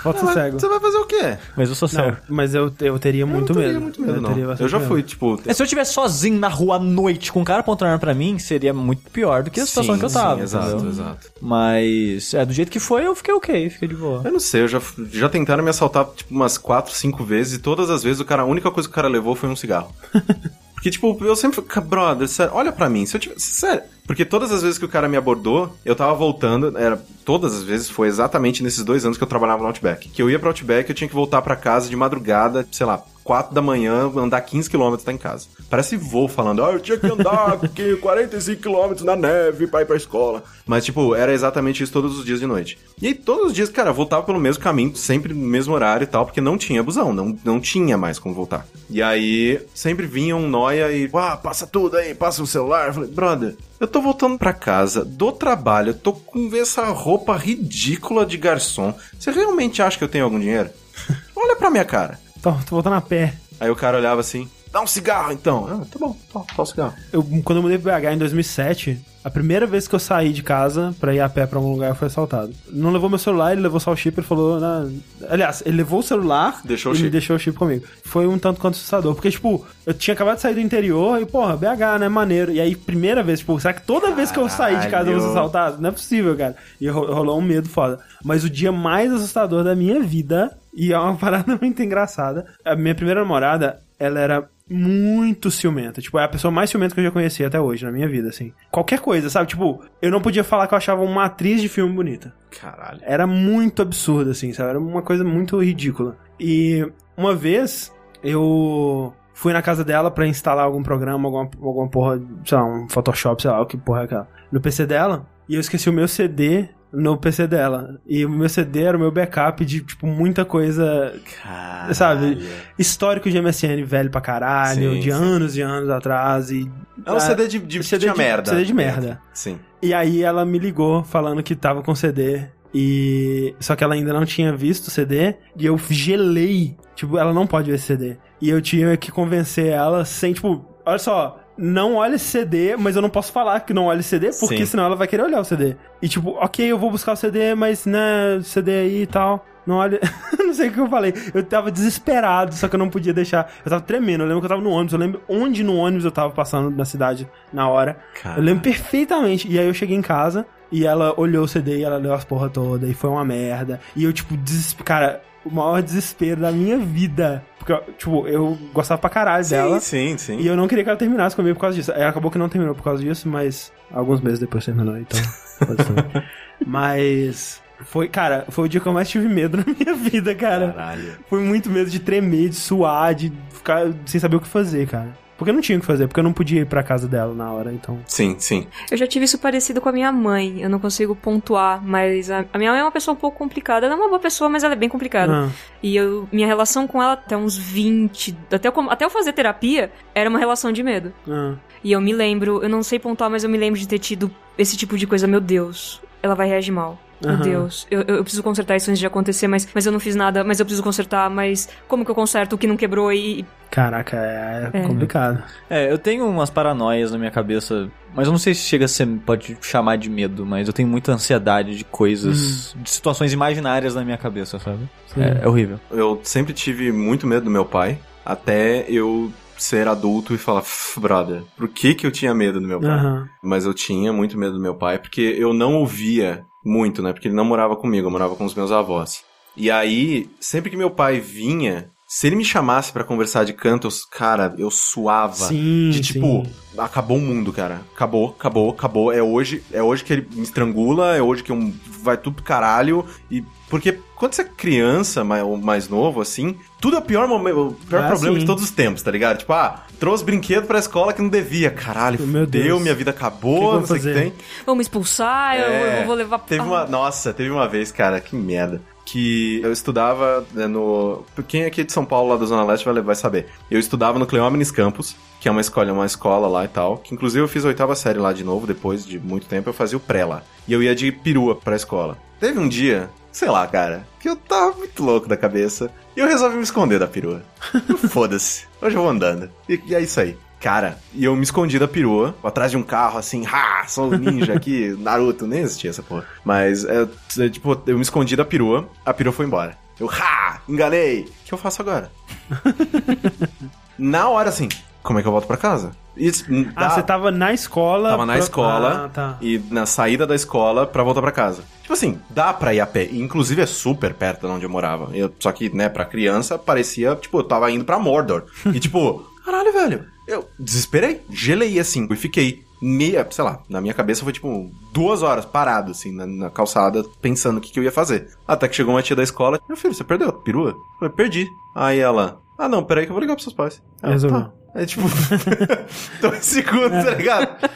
Bota
Mas
cego.
Você vai fazer o quê?
Mas eu sou cego.
mas eu, eu teria muito
eu não teria
medo.
muito medo,
eu,
não. Eu já
medo.
fui, tipo.
É, se eu estivesse sozinho na rua à noite com um cara apontando arma pra mim, seria muito pior do que a situação
Sim,
que eu tava.
Sim, exato,
entendeu?
exato.
Mas, é, do jeito que foi, eu fiquei ok, fiquei de boa.
Eu não sei, eu já, já tentaram me assaltar, tipo, umas 4, 5 vezes, e todas as vezes o cara, a única coisa que o cara levou foi um cigarro. Porque, tipo, eu sempre fico, brother, sério, olha pra mim, se eu tivesse. Sério. Porque todas as vezes que o cara me abordou, eu tava voltando, era. Todas as vezes foi exatamente nesses dois anos que eu trabalhava no Outback. Que eu ia pro Outback, eu tinha que voltar pra casa de madrugada, sei lá, 4 da manhã, andar 15 km tá em casa. Parece voo falando, ah, eu tinha que andar aqui 45 km na neve pra ir pra escola. Mas, tipo, era exatamente isso todos os dias de noite. E aí, todos os dias, cara, eu voltava pelo mesmo caminho, sempre no mesmo horário e tal, porque não tinha busão, não, não tinha mais como voltar. E aí, sempre vinha um noia e, ah, passa tudo aí, passa o celular. Eu falei, brother, eu tô voltando pra casa do trabalho, tô com essa roupa ridícula de garçom. Você realmente acha que eu tenho algum dinheiro? Olha pra minha cara.
Tô, tô voltando a pé.
Aí o cara olhava assim, dá um cigarro então. Ah, tá bom, tá, tá um cigarro.
Eu, quando eu mudei pro BH em 2007, a primeira vez que eu saí de casa pra ir a pé pra algum lugar, eu fui assaltado. Não levou meu celular, ele levou só o chip, ele falou... "Nah." Aliás, ele levou o celular
Deixou o
e
chip.
deixou o chip comigo. Foi um tanto quanto assustador, porque, tipo, eu tinha acabado de sair do interior e, porra, BH, né, maneiro. E aí, primeira vez, tipo, será que toda vez que eu saí de casa eu vou assaltado? Não é possível, cara. E ro- rolou um medo foda. Mas o dia mais assustador da minha vida, e é uma parada muito engraçada, a minha primeira namorada, ela era muito ciumenta. Tipo, é a pessoa mais ciumenta que eu já conheci até hoje na minha vida, assim. Qualquer coisa, sabe? Tipo, eu não podia falar que eu achava uma atriz de filme bonita.
Caralho.
Era muito absurdo, assim, sabe? Era uma coisa muito ridícula. E uma vez eu fui na casa dela pra instalar algum programa, alguma, alguma porra, sei lá, um Photoshop, sei lá, o que porra é aquela, no PC dela, e eu esqueci o meu CD no PC dela. E o meu CD era o meu backup de, tipo, muita coisa
Caralho.
Sabe? histórico de MSN velho pra caralho,
Sim,
de
sim.
anos e anos atrás. E,
É um CD de, de,
CD de-
merda.
CD de merda.
Sim.
e aí ela me ligou falando que tava com CD. E. Só que ela ainda não tinha visto o CD. E eu gelei. Tipo, ela não pode ver esse CD. E eu tinha que convencer ela sem, tipo. Olha só, não olha esse CD, mas eu não posso falar que não olha esse CD, porque
Sim.
senão ela vai querer olhar o CD. E tipo, ok, eu vou buscar o CD, mas né, CD aí e tal. Não olha. não sei o que eu falei. Eu tava desesperado, só que eu não podia deixar. Eu tava tremendo. Eu lembro que eu tava no ônibus. Eu lembro onde no ônibus eu tava passando na cidade na hora.
Cara.
Eu lembro perfeitamente. E aí eu cheguei em casa e ela olhou o CD e ela leu as porra toda. E foi uma merda. E eu, tipo, desesper... cara, o maior desespero da minha vida. Porque, tipo, eu gostava pra caralho dela.
Sim, sim, sim.
E eu não queria que ela terminasse comigo por causa disso. Aí acabou que não terminou por causa disso, mas alguns meses depois terminou, então. pode ser. mas. Foi, cara, foi o dia que eu mais tive medo na minha vida, cara.
Caralho.
Foi muito medo de tremer, de suar, de ficar sem saber o que fazer, cara. Porque eu não tinha o que fazer, porque eu não podia ir pra casa dela na hora, então.
Sim, sim.
Eu já tive isso parecido com a minha mãe. Eu não consigo pontuar, mas a, a minha mãe é uma pessoa um pouco complicada. Ela é uma boa pessoa, mas ela é bem complicada.
Ah,
E eu, minha relação com ela até uns 20, até eu, até eu fazer terapia, era uma relação de medo.
ah.
E eu me lembro, eu não sei pontuar, mas eu me lembro de ter tido esse tipo de coisa. Meu Deus, ela vai reagir mal. Meu
Aham.
Deus, eu, eu preciso consertar isso antes de acontecer, mas, mas eu não fiz nada, mas eu preciso consertar, mas como que eu conserto o que não quebrou e.
Caraca, é,
É.
complicado.
É, eu tenho umas paranoias na minha cabeça, mas eu não sei se chega a ser, pode chamar de medo, mas eu tenho muita ansiedade de coisas, de situações imaginárias na minha cabeça, sabe? É, é horrível.
Eu sempre tive muito medo do meu pai, até eu ser adulto e falar, "Pff, brother, por que que eu tinha medo do meu pai?
Aham.
Mas eu tinha muito medo do meu pai, porque eu não ouvia muito, né? Porque ele não morava comigo, eu morava com os meus avós. E aí, sempre que meu pai vinha, se ele me chamasse pra conversar de canto, eu, cara, eu suava.
Sim.
De tipo,
sim.
acabou o mundo, cara. Acabou, acabou, acabou. É hoje, é hoje que ele me estrangula, é hoje que eu, vai tudo pro caralho. E porque quando você é criança, mais, ou mais novo, assim, tudo é o pior momento, o pior
Ah,
problema
sim.
de todos os tempos, tá ligado? Tipo, ah, trouxe brinquedo pra escola que não devia. Caralho,
Meu Deus.
minha vida
que que
acabou,
vou
não sei o que tem.
Me expulsar, eu-
É,
eu, vou levar.
Teve uma. Nossa, teve uma vez, cara, que merda. Que eu estudava né, no. Quem aqui é de São Paulo, lá da Zona Leste, vai, vai saber. Eu estudava no Cleómenes Campus, que é uma escola, uma escola lá e tal. Que inclusive eu fiz a oitava série lá de novo, depois de muito tempo eu fazia o pré lá. E eu ia de perua pra escola. Teve um dia, sei lá, cara, que eu tava muito louco da cabeça. E eu resolvi me esconder da perua. Foda-se. Hoje eu vou andando. E, e é isso aí. Cara, e eu me escondi da perua, atrás de um carro, assim, ha, sou um ninja aqui, Naruto, nem existia essa porra. Mas, é, é, tipo, eu me escondi da perua, a perua foi embora. Eu, ha, enganei. O que eu faço agora? Na hora, assim, como é que eu volto pra casa? Isso,
Ah,
dá-
você tava na escola.
Tava na
pra-
escola
Ah, tá.
e na saída da escola pra voltar pra casa. Tipo assim, dá pra ir a pé. Inclusive é super perto de onde eu morava. Eu, só que, né, pra criança parecia, tipo, eu tava indo pra Mordor. E tipo, caralho, velho. Eu desesperei, gelei assim e fiquei meia, sei lá, na minha cabeça foi tipo duas horas parado assim na, na calçada pensando o que, que eu ia fazer. Até que chegou uma tia da escola, meu filho, você perdeu a perua? Eu falei, perdi. Aí ela, ah não, peraí que eu vou ligar pros seus pais. Ela,
Resolveu.
tá. É tipo, dois segundos, tá ligado?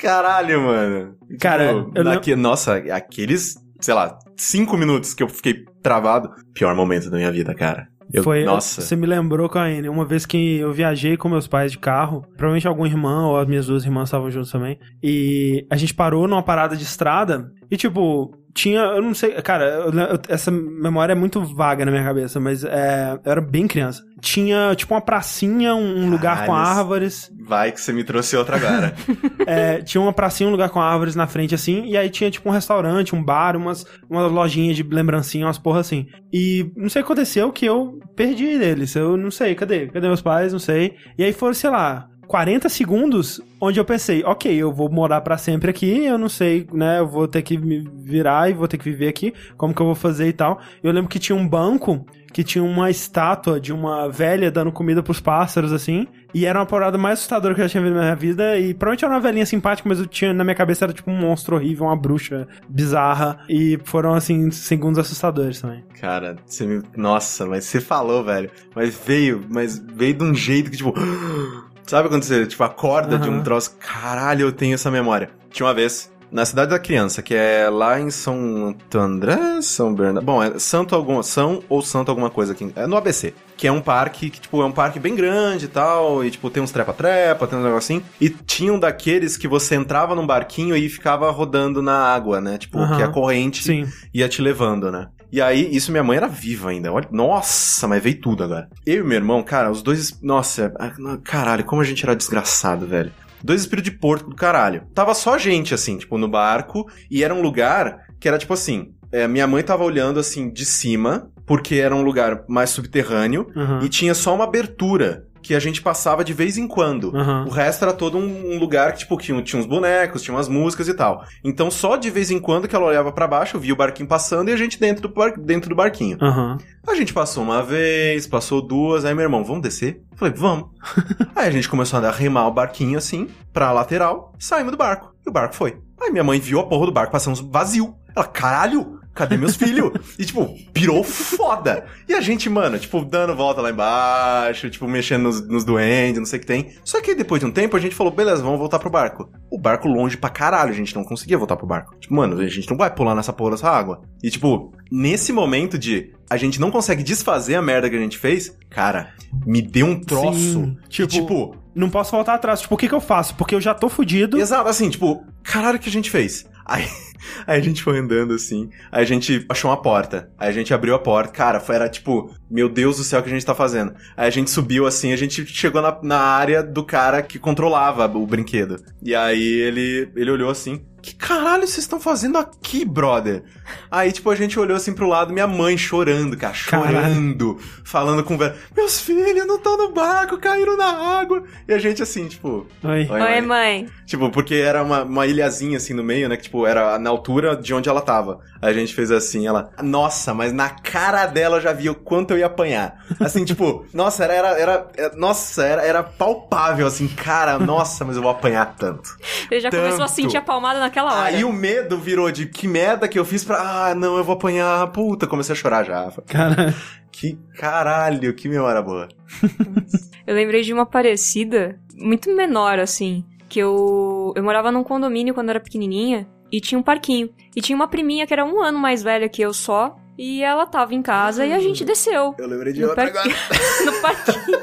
Caralho, mano.
Cara,
Tipo,
eu
naque- Nossa, aqueles, sei lá, cinco minutos que eu fiquei travado. Pior momento da minha vida, cara. Eu,
Foi,
nossa.
Você me lembrou, Caine, uma vez que eu viajei com meus pais de carro, provavelmente algum irmão ou as minhas duas irmãs estavam juntos também, e a gente parou numa parada de estrada e, tipo, tinha, eu não sei, cara, eu- eu- essa memória é muito vaga na minha cabeça, mas é, eu era bem criança. Tinha, tipo, uma pracinha, um, lugar com árvores,
Vai que você me trouxe outra agora.
é, tinha uma pracinha, um lugar com árvores na frente, assim, e aí tinha, tipo, um restaurante, um bar, umas, uma lojinha de lembrancinha, umas porra assim. E não sei o que aconteceu que eu perdi eles. Eu não sei, cadê? Cadê meus pais? Não sei. E aí foram, sei lá, 40 segundos onde eu pensei, ok, eu vou morar pra sempre aqui, eu não sei, né, eu vou ter que me virar e vou ter que viver aqui, como que eu vou fazer e tal. Eu lembro que tinha um banco que tinha uma estátua de uma velha dando comida pros pássaros, assim, e era uma parada mais assustadora que eu já tinha visto na minha vida, e provavelmente era uma velhinha simpática, mas eu tinha, na minha cabeça era tipo um monstro horrível, uma bruxa bizarra, e foram, assim, segundos assustadores também.
Cara, você me. Nossa, mas você falou, velho. Mas veio, mas veio de um jeito que, tipo. Sabe quando você, tipo, acorda de um troço? Caralho, eu tenho essa memória. Tinha uma vez, na cidade da criança, que é lá em São André, São Bernardo. Bom, é Santo alguma. São ou Santo alguma coisa aqui. É no ABC. Que é um parque que, tipo, é um parque bem grande e tal. E, tipo, tem uns trepa-trepa, tem uns negocinho. E tinha um daqueles que você entrava num barquinho e ficava rodando na água, né? Tipo,
Aham.
que a corrente
Sim.
ia te levando, né? E aí, isso minha mãe era viva ainda. Olha, nossa, mas veio tudo agora. Eu e meu irmão, cara, os dois. Nossa, ah, caralho, como a gente era desgraçado, velho. Dois espíritos de porco do caralho. Tava só gente, assim, tipo, no barco. E era um lugar que era tipo assim. é, minha mãe tava olhando assim de cima, porque era um lugar mais subterrâneo.
Uhum.
E tinha só uma abertura que a gente passava de vez em quando.
Uhum.
O resto era todo um, um lugar que, tipo, tinha, tinha uns bonecos, tinha umas músicas e tal. Então, só de vez em quando que ela olhava pra baixo, via o barquinho passando e a gente dentro do, bar- dentro do barquinho.
Aham.
A gente passou uma vez, passou duas, aí meu irmão, vamos descer? Eu falei, vamos. aí a gente começou a remar o barquinho assim, pra lateral, saímos do barco. E o barco foi. Aí minha mãe viu a porra do barco passando vazio. Ela, caralho, cadê meus filhos? E, tipo, pirou foda. E a gente, mano, tipo, dando volta lá embaixo, tipo, mexendo nos, nos duendes, não sei o que tem. Só que depois de um tempo a gente falou, beleza, vamos voltar pro barco. O barco longe pra caralho, a gente não conseguia voltar pro barco. Tipo, mano, a gente não vai pular nessa porra dessa água. E, tipo, nesse momento de a gente não consegue desfazer a merda que a gente fez, cara, me deu um troço.
Sim,
que,
tipo-
tipo
Não posso voltar atrás. Tipo, o que que eu faço? Porque eu já tô fudido.
Exato, assim, tipo, caralho, o que a gente fez? Aí, aí a gente foi andando assim, aí a gente achou uma porta, aí a gente abriu a porta, cara, foi, era tipo, meu Deus do céu, o que a gente tá fazendo? Aí a gente subiu assim, a gente chegou na, na área do cara que controlava o brinquedo. E aí ele, ele olhou assim, que caralho vocês estão fazendo aqui, brother? Aí, tipo, a gente olhou assim pro lado, minha mãe chorando, cara, chorando, falando com o velho, meus filhos não estão no barco, caíram na água. E a gente assim, tipo,
Oi.
Oi,
Oi,
mãe.
mãe.
Tipo, porque era uma, uma ilhazinha assim no meio, né? Que, tipo, era na altura de onde ela tava. A gente fez assim, ela. Nossa, mas na cara dela eu já via o quanto eu ia apanhar. Assim, tipo, nossa, era. era, era é, nossa, era, era palpável, assim, cara, nossa, mas eu vou apanhar tanto.
Ele já começou a
Tanto.
sentir a palmada naquela hora.
Aí o medo virou de que merda que eu fiz pra. Ah, não, eu vou apanhar. Puta, comecei a chorar já.
Cara,
Que caralho, que memória boa.
Eu lembrei de uma parecida, muito menor, assim, que eu, eu morava num condomínio quando eu era pequenininha e tinha um parquinho. E tinha uma priminha que era um ano mais velha que eu só, e ela tava em casa e a gente desceu.
Eu lembrei de outra
parquinho.
agora.
no parquinho.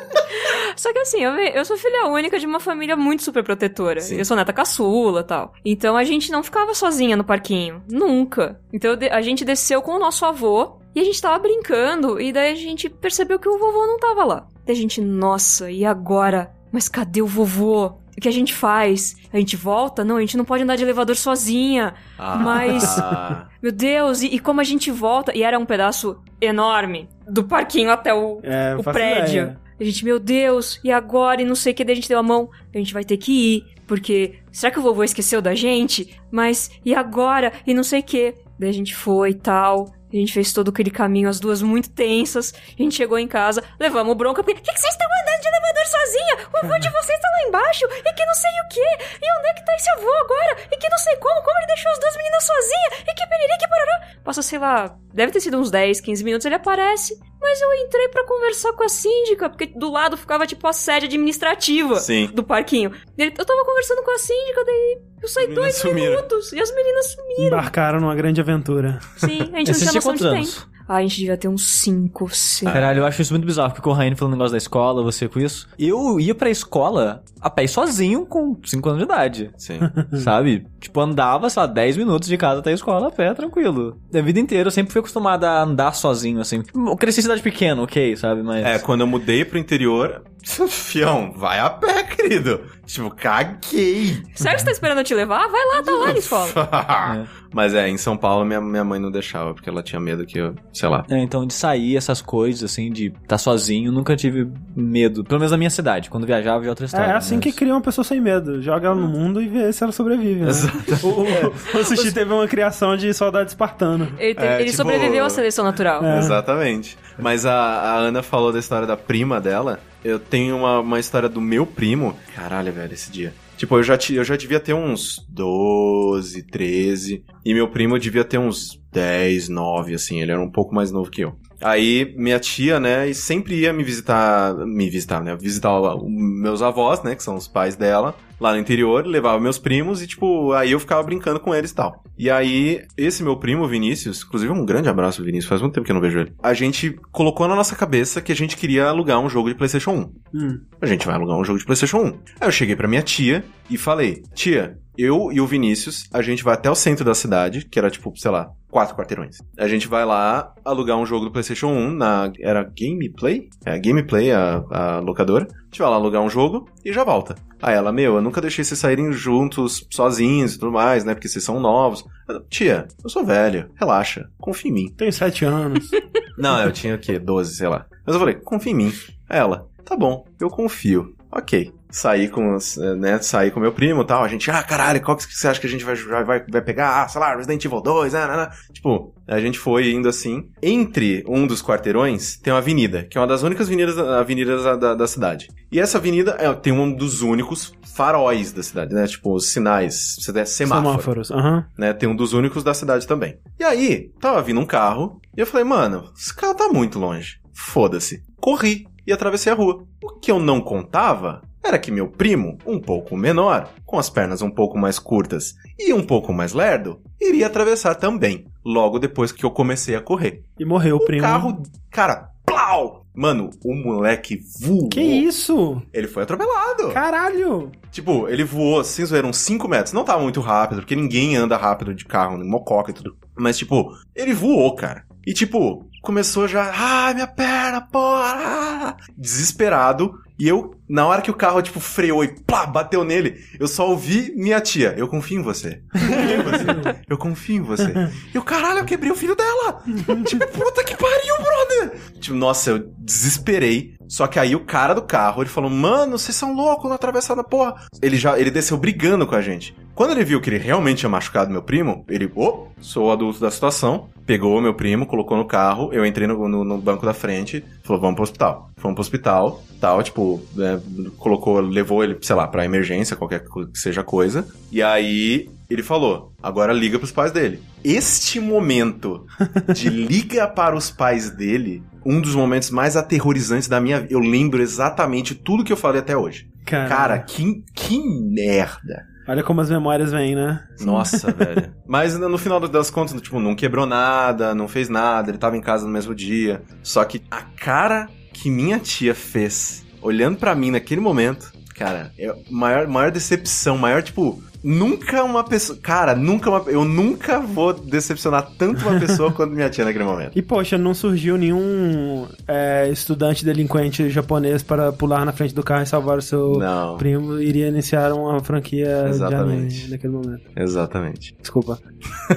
Só que assim, eu, eu sou filha única de uma família muito super protetora.
Sim.
Eu sou neta caçula tal. Então a gente não ficava sozinha no parquinho. Nunca. Então a gente desceu com o nosso avô e a gente tava brincando. E daí a gente percebeu que o vovô não tava lá. Daí a gente, nossa, e agora? Mas cadê o vovô? O que a gente faz? A gente volta? Não, a gente não pode andar de elevador sozinha. Mas-
Ah,
Meu Deus, e, e como a gente volta? E era um pedaço enorme do parquinho até o,
é,
o prédio.
ideia.
A gente, meu Deus, e agora? E não sei o que, daí a gente deu a mão. A gente vai ter que ir, porque será que o vovô esqueceu da gente? Mas e agora? E não sei o que. Daí a gente foi e tal. A gente fez todo aquele caminho, as duas muito tensas. A gente chegou em casa, levamos bronca, porque. O que, que vocês estão andando de elevador sozinha? O avô de vocês tá lá embaixo, e que não sei o que. E onde é que tá esse avô agora? E que não sei como, como ele deixou as duas meninas sozinhas? E que periri, que parará. Passa, sei lá, deve ter sido uns 10, 15 minutos, ele aparece. Mas eu entrei pra conversar com a síndica, porque do lado ficava tipo a sede administrativa
Sim.
do parquinho. Eu tava conversando com a síndica, daí eu saí dois
sumiram.
minutos e as meninas sumiram.
Embarcaram numa grande aventura.
Sim, a gente não tinha
tinham
noção
quantos
de
anos?
tempo. Ah, a gente devia ter uns 5, 6.
Caralho, eu acho isso muito bizarro, porque o Raine falando negócio da escola, você com isso. Eu ia pra escola a pé sozinho com 5 anos de idade.
sim.
Sabe? Tipo, andava, sei lá, 10 minutos de casa até a escola a pé, tranquilo. A vida inteira eu sempre fui acostumado a andar sozinho, assim. Eu cresci em cidade pequena, ok, sabe? Mas.
É, quando eu mudei pro interior, fião, vai a pé, querido. Tipo, caguei.
Sério que você tá esperando eu te levar? Vai lá, tá lá na escola.
Mas é, em São Paulo minha, minha mãe não deixava, porque ela tinha medo que eu, sei lá.
É, então de sair essas coisas, assim, de estar tá sozinho, nunca tive medo. Pelo menos na minha cidade. Quando viajava, já é outra história.
É assim
mas-
que cria uma pessoa sem medo. Joga ela no mundo e vê se ela sobrevive. Né? O, o, o Sushi teve uma criação de soldado espartano.
Ele, te-
É,
ele
tipo-
sobreviveu à seleção natural.
É.
Exatamente. Mas a, a Ana falou da história da prima dela. Eu tenho uma, uma história do meu primo. Caralho, velho, esse dia. Tipo, eu já, eu já devia ter uns 12, 13. E meu primo devia ter uns 10, 9, assim. Ele era um pouco mais novo que eu. Aí, minha tia, né, e sempre ia me visitar, me visitar, né, visitar meus avós, né, que são os pais dela, lá no interior, levava meus primos e, tipo, aí eu ficava brincando com eles e tal. E aí, esse meu primo, Vinícius, inclusive um grande abraço, Vinícius, faz muito tempo que eu não vejo ele. A gente colocou na nossa cabeça que a gente queria alugar um jogo de PlayStation 1.
Hum.
A gente vai alugar um jogo de PlayStation 1. Aí eu cheguei pra minha tia e falei: Tia, eu e o Vinícius, a gente vai até o centro da cidade, que era tipo, sei lá, quatro quarteirões. A gente vai lá alugar um jogo do PlayStation 1 na. Era Gameplay? É, Gameplay, a, a locadora. A gente vai lá alugar um jogo e já volta. Aí ela, meu, eu nunca deixei vocês saírem juntos, sozinhos e tudo mais, né? Porque vocês são novos. Eu, Tia, eu sou velho, relaxa, confia em mim.
Tenho sete anos.
Não, eu tinha o quê? 12, sei lá. Mas eu falei, confia em mim. Aí ela, tá bom, eu confio. Ok. Saí com, eh, né, saí com meu primo e tal. A gente, ah, caralho, qual que você acha que a gente vai, vai, vai- pegar? Ah, sei lá, Resident Evil 2, né, né, né. Tipo, a gente foi indo assim. Entre um dos quarteirões tem uma avenida, que é uma das únicas avenidas, avenidas da, da, da cidade. E essa avenida é, tem um dos únicos faróis da cidade, né? Tipo, os sinais, você der semáforo
Semáforos.
Né? Tem um dos únicos da cidade também. E aí, tava vindo um carro, e eu falei, mano, esse carro tá muito longe. Foda-se. Corri e atravessei a rua. O que eu não contava era que meu primo, um pouco menor, com as pernas um pouco mais curtas e um pouco mais lerdo, iria atravessar também, logo depois que eu comecei a correr.
E morreu o,
O
primo.
carro, cara, plau! Mano, o moleque voou.
Que isso?
Ele foi atropelado.
Caralho!
Tipo, ele voou, sem zoeira, uns 5 metros. Não tava muito rápido, porque ninguém anda rápido de carro, mococa e tudo. Mas, tipo, ele voou, cara. E, tipo, começou já, ah, minha perna, porra! Desesperado. E eu, na hora que o carro, tipo, freou e plá, bateu nele, eu só ouvi minha tia. Eu confio em você. Eu confio em você. Eu confio em você. E o caralho, eu quebrei o filho dela. tipo, puta que pariu, brother. Tipo, nossa, eu desesperei. Só que aí o cara do carro, ele falou, mano, vocês são loucos na atravessada, porra. Ele já, ele desceu brigando com a gente. Quando ele viu que ele realmente tinha machucado meu primo, ele, ô, sou o adulto da situação, pegou meu primo, colocou no carro, eu entrei no, no- no banco da frente, falou, vamos pro hospital. Fomos pro hospital, tal, tipo, né, colocou, levou ele, sei lá, pra emergência, qualquer que seja coisa. E aí, ele falou, agora liga pros pais dele. Este momento de liga para os pais dele, um dos momentos mais aterrorizantes da minha vida. Eu lembro exatamente tudo que eu falei até hoje.
Cara,
Cara, que, que merda.
Olha como as memórias vêm, né?
Nossa, velho. Mas no final das contas, tipo, não quebrou nada, não fez nada, ele tava em casa no mesmo dia. Só que a cara que minha tia fez, olhando pra mim naquele momento, cara, é maior, maior decepção, maior, tipo, nunca uma pessoa. Cara, nunca uma. Eu nunca vou decepcionar tanto uma pessoa quanto minha tia naquele momento.
E poxa, não surgiu nenhum é, estudante delinquente japonês para pular na frente do carro e salvar o seu
Não.
primo. Iria iniciar uma franquia
Exatamente.
de anime naquele momento.
Exatamente.
Desculpa.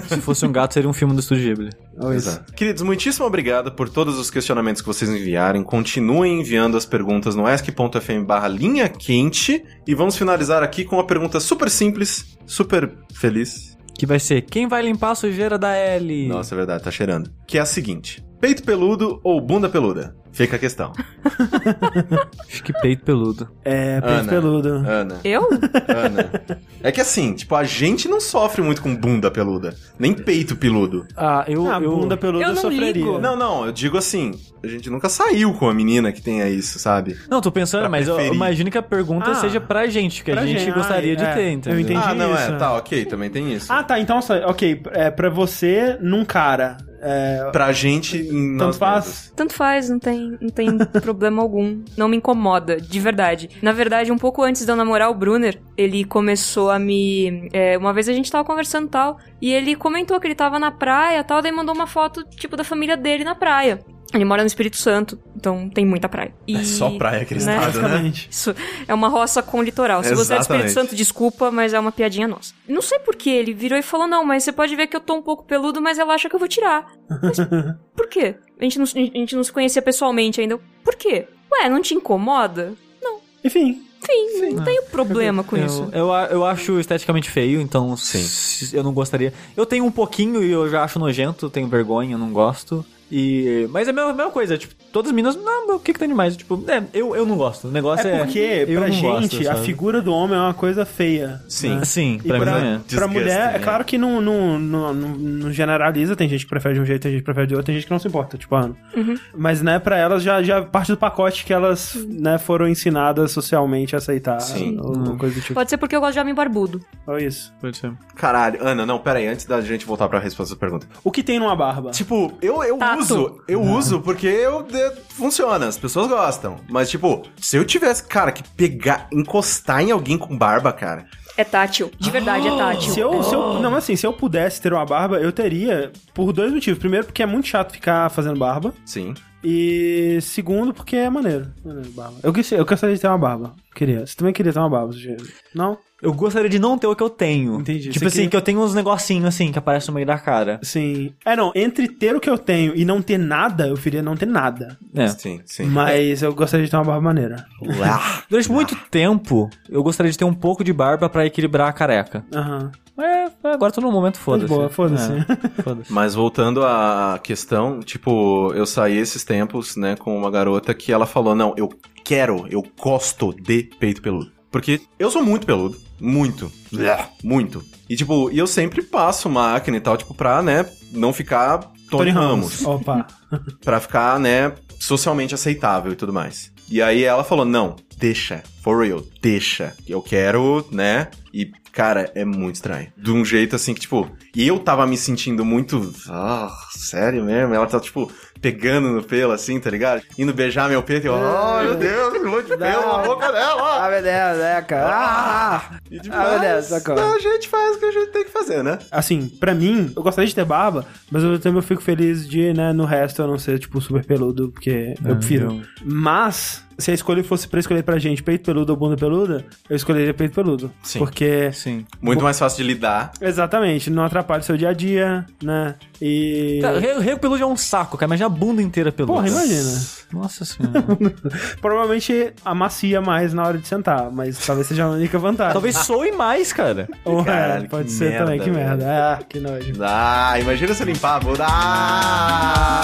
Se fosse um gato, seria um filme do Estúdio Ghibli.
Isso.
Exato. Queridos, muitíssimo obrigado por todos os questionamentos que vocês enviarem. Continuem enviando as perguntas no ask.fm barra linha quente. E vamos finalizar aqui com uma pergunta super simples, super feliz.
Que vai ser, quem vai limpar a sujeira da Ellie?
Nossa, é verdade, tá cheirando. Que é a seguinte: peito peludo ou bunda peluda? Fica a questão.
Acho que peito peludo.
É, peito
Ana.
peludo.
Ana,
Eu?
Ana. É que assim, tipo, a gente não sofre muito com bunda peluda, nem peito peludo.
Ah, eu...
Ah,
eu...
bunda peluda
Eu não
sofreria.
ligo.
Não, não, eu digo assim, a gente nunca saiu com a menina que tenha isso, sabe?
Não, tô pensando,
Pra
mas eu imagino que a pergunta
Ah,
seja pra gente, que a
pra
gente
gente.
gostaria
Ah,
de
é.
ter,
Eu
entendeu?
entendi.
ah, não,
isso.
é, tá, ok, também tem isso.
Ah, tá. Então, ok. É pra você, num cara. É,
Pra gente, em
tanto
nós
faz.
mesmos.
Tanto faz, não tem, não tem problema algum. Não me incomoda, de verdade. Na verdade, um pouco antes de eu namorar o Brunner, ele começou a me. é, uma vez a gente tava conversando e tal, e ele comentou que ele tava na praia e tal, daí mandou uma foto, tipo, da família dele na praia. Ele mora no Espírito Santo, então tem muita praia. E,
É só praia aquele
né?
estado, né?
basicamente.
Isso é uma roça com litoral. Se você é do Espírito
Exatamente.
Santo, desculpa, mas é uma piadinha nossa. Não sei por que ele virou e falou: Não, mas você pode ver que eu tô um pouco peludo, mas ela acha que eu vou tirar. Mas por quê? A gente, não, a gente não se conhecia pessoalmente ainda. Por quê? Ué, não te incomoda?
Enfim.
Enfim, não tenho problema com
eu,
isso.
Eu, eu acho esteticamente feio, então
Sim.
eu não gostaria. Eu tenho um pouquinho e eu já acho nojento, tenho vergonha, não gosto. E, mas é a mesma, a mesma coisa, tipo, todas as meninas, não, o que que tem demais? Tipo, é, eu, eu não gosto. O negócio é.
É porque, pra gente,
gosto,
a figura do homem é uma coisa feia.
Sim.
né?
Sim,
E
pra,
pra,
mim é.
pra mulher, é
né?
claro que não, não, não, não- não generaliza, tem gente que prefere de um jeito, tem gente que prefere de outro, tem gente que não se importa, tipo, ah,
Uhum.
Mas, né, pra elas já, já parte do pacote que elas, né, foram ensinadas socialmente a aceitar.
Sim.
Ou, coisa do tipo.
Pode ser porque eu gosto de homem barbudo.
Olha isso.
Pode ser.
Caralho, Ana, não, pera aí, antes da gente voltar pra resposta da pergunta.
O que tem numa barba?
Tipo, eu, eu
Tata.
Uso, eu uso porque eu, de- funciona, as pessoas gostam. Mas, tipo, se eu tivesse, cara, que pegar, encostar em alguém com barba, cara.
É tátil. De verdade, é tátil.
Se eu, se eu, não, assim, se eu pudesse ter uma barba, eu teria por dois motivos. Primeiro, porque é muito chato ficar fazendo barba.
Sim.
E segundo, porque é maneiro. maneiro barba. Eu, quis, eu gostaria de ter uma barba. Queria. Você também queria ter uma barba? Não?
Eu gostaria de não ter o que eu tenho.
Entendi.
Tipo
Você
assim,
queria-
que eu tenho uns negocinhos assim que aparecem no meio da cara.
Sim. É, não. Entre ter o que eu tenho e não ter nada, eu preferia não ter nada.
É.
Sim, sim.
Mas eu gostaria de ter uma barba maneira.
Uá.
Durante muito tempo, eu gostaria de ter um pouco de barba pra equilibrar a careca.
Aham.
É, agora tô no momento, foda-se.
boa, foda-se.
É, foda-se.
Mas voltando à questão, tipo, eu saí esses tempos, né, com uma garota que ela falou: Não, eu quero, eu gosto de peito peludo. Porque eu sou muito peludo. Muito. Muito. E, tipo, e eu sempre passo máquina e tal, tipo, pra, né, não ficar Tony, Ramos.
Opa.
Pra ficar, né, socialmente aceitável e tudo mais. E aí ela falou: Não, deixa. For real, deixa. Eu quero, né? E, cara, é muito estranho. De um jeito assim que, tipo. E eu tava me sentindo muito. Ah, sério mesmo? Ela tá, tipo, pegando no pelo, assim, tá ligado? Indo beijar meu peito e eu. Oh, meu Deus, um monte de pelo na boca dela.
meu Deus, é, cara.
E, tipo,
Ah, meu Deus,
mas,
socorro.
a gente faz o que a gente tem que fazer, né?
Assim, pra mim, eu gostaria de ter barba, mas eu também fico feliz de, né, no resto eu não ser, tipo, super peludo, porque eu prefiro. Mas, se a escolha fosse pra escolher pra gente peito peludo ou bunda peluda, eu escolheria peito peludo.
Sim.
Porque,
Sim.
Muito mais fácil de lidar.
exatamente, não atrapalha o seu dia a dia, né? E.
Cara, Rego rego peludo é um saco, cara. Imagina a bunda inteira peluda.
Porra, imagina.
Nossa senhora.
Provavelmente amacia mais na hora de sentar, mas talvez seja a única vantagem.
Talvez soe mais, cara.
Ou, é,
Caralho,
pode
que
ser
merda,
também, que
velho.
merda. Ah, que nojo.
Ah, imagina se limpar a bunda. Ah!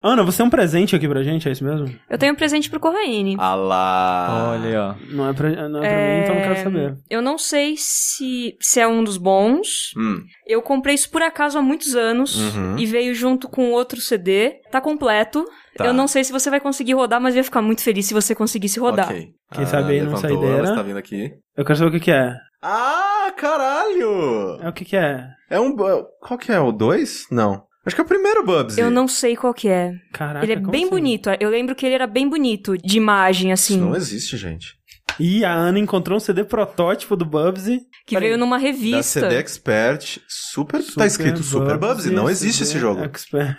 Ana, você tem um presente aqui pra gente, é isso mesmo?
Eu tenho um presente pro Corraine.
Ah lá.
Olha aí, ó.
Não é pra, não é pra mim, então não quero saber.
Eu não sei se, se é um dos bons.
Hum,
Eu comprei isso por acaso há muitos anos
Uhum.
e veio junto com outro CD. Tá completo.
Tá.
Eu não sei se você vai conseguir rodar, mas eu ia ficar muito feliz se você conseguisse rodar.
ok.
Quem sabe aí não saideira.
Está vindo aqui.
Eu quero saber o que que é.
Ah, caralho!
É o que que é?
É um... Qual que é? O 2? Não. Acho que é o primeiro Bubsy.
Eu não sei qual que é.
Caraca,
ele é bem
assim?
bonito. Eu lembro que ele era bem bonito, de imagem,
Isso
assim.
não existe, gente.
Ih, a Ana encontrou um CD protótipo do Bubsy.
Que
Peraí.
veio numa
Da
revista.
CD Expert, super... tá escrito Super Bubsy. Não existe esse
CD
jogo.
Expert.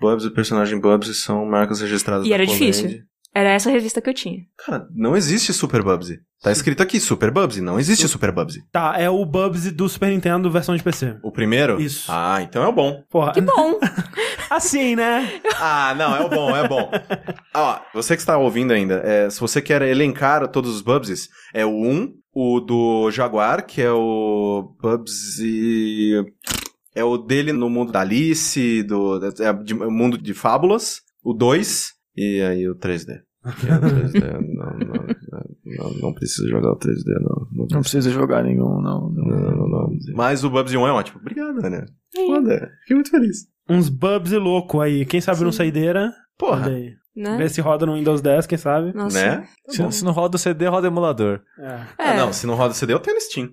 Bubsy e personagem Bubsy são marcas registradas
E
da
era
Poland.
difícil. Era essa revista que eu tinha.
Cara, não existe Super Bubsy. Tá escrito aqui Super Bubsy. Não existe Super Bubsy.
Tá, é o Bubsy do Super Nintendo versão de PC.
O primeiro?
Isso.
Ah, então é o bom.
Porra,
Que bom!
assim, né?
Ah, não, é o bom, é o bom. Ó, você que está ouvindo ainda, é, se você quer elencar todos os Bubsys, é o 1, o do Jaguar, que é o Bubsy... É o dele no mundo da Alice, do é, de- mundo de fábulas. O 2, e aí o 3D. Que é o 3D, não, não, não, não precisa jogar o 3D, não. Não,
Não precisa jogar nenhum, não.
não, não, não. Mas o Bubsy 1 é ótimo. Obrigado, né? Foda, fiquei muito feliz.
Uns Bubsy louco aí. Quem sabe no Saideira?
Porra,
Olha aí.
Né?
Vê se roda no Windows 10, quem sabe?
Nossa.
né?
Se, se não roda o CD, roda o emulador.
É.
É.
Ah, não, se não roda CD, eu tenho no Steam.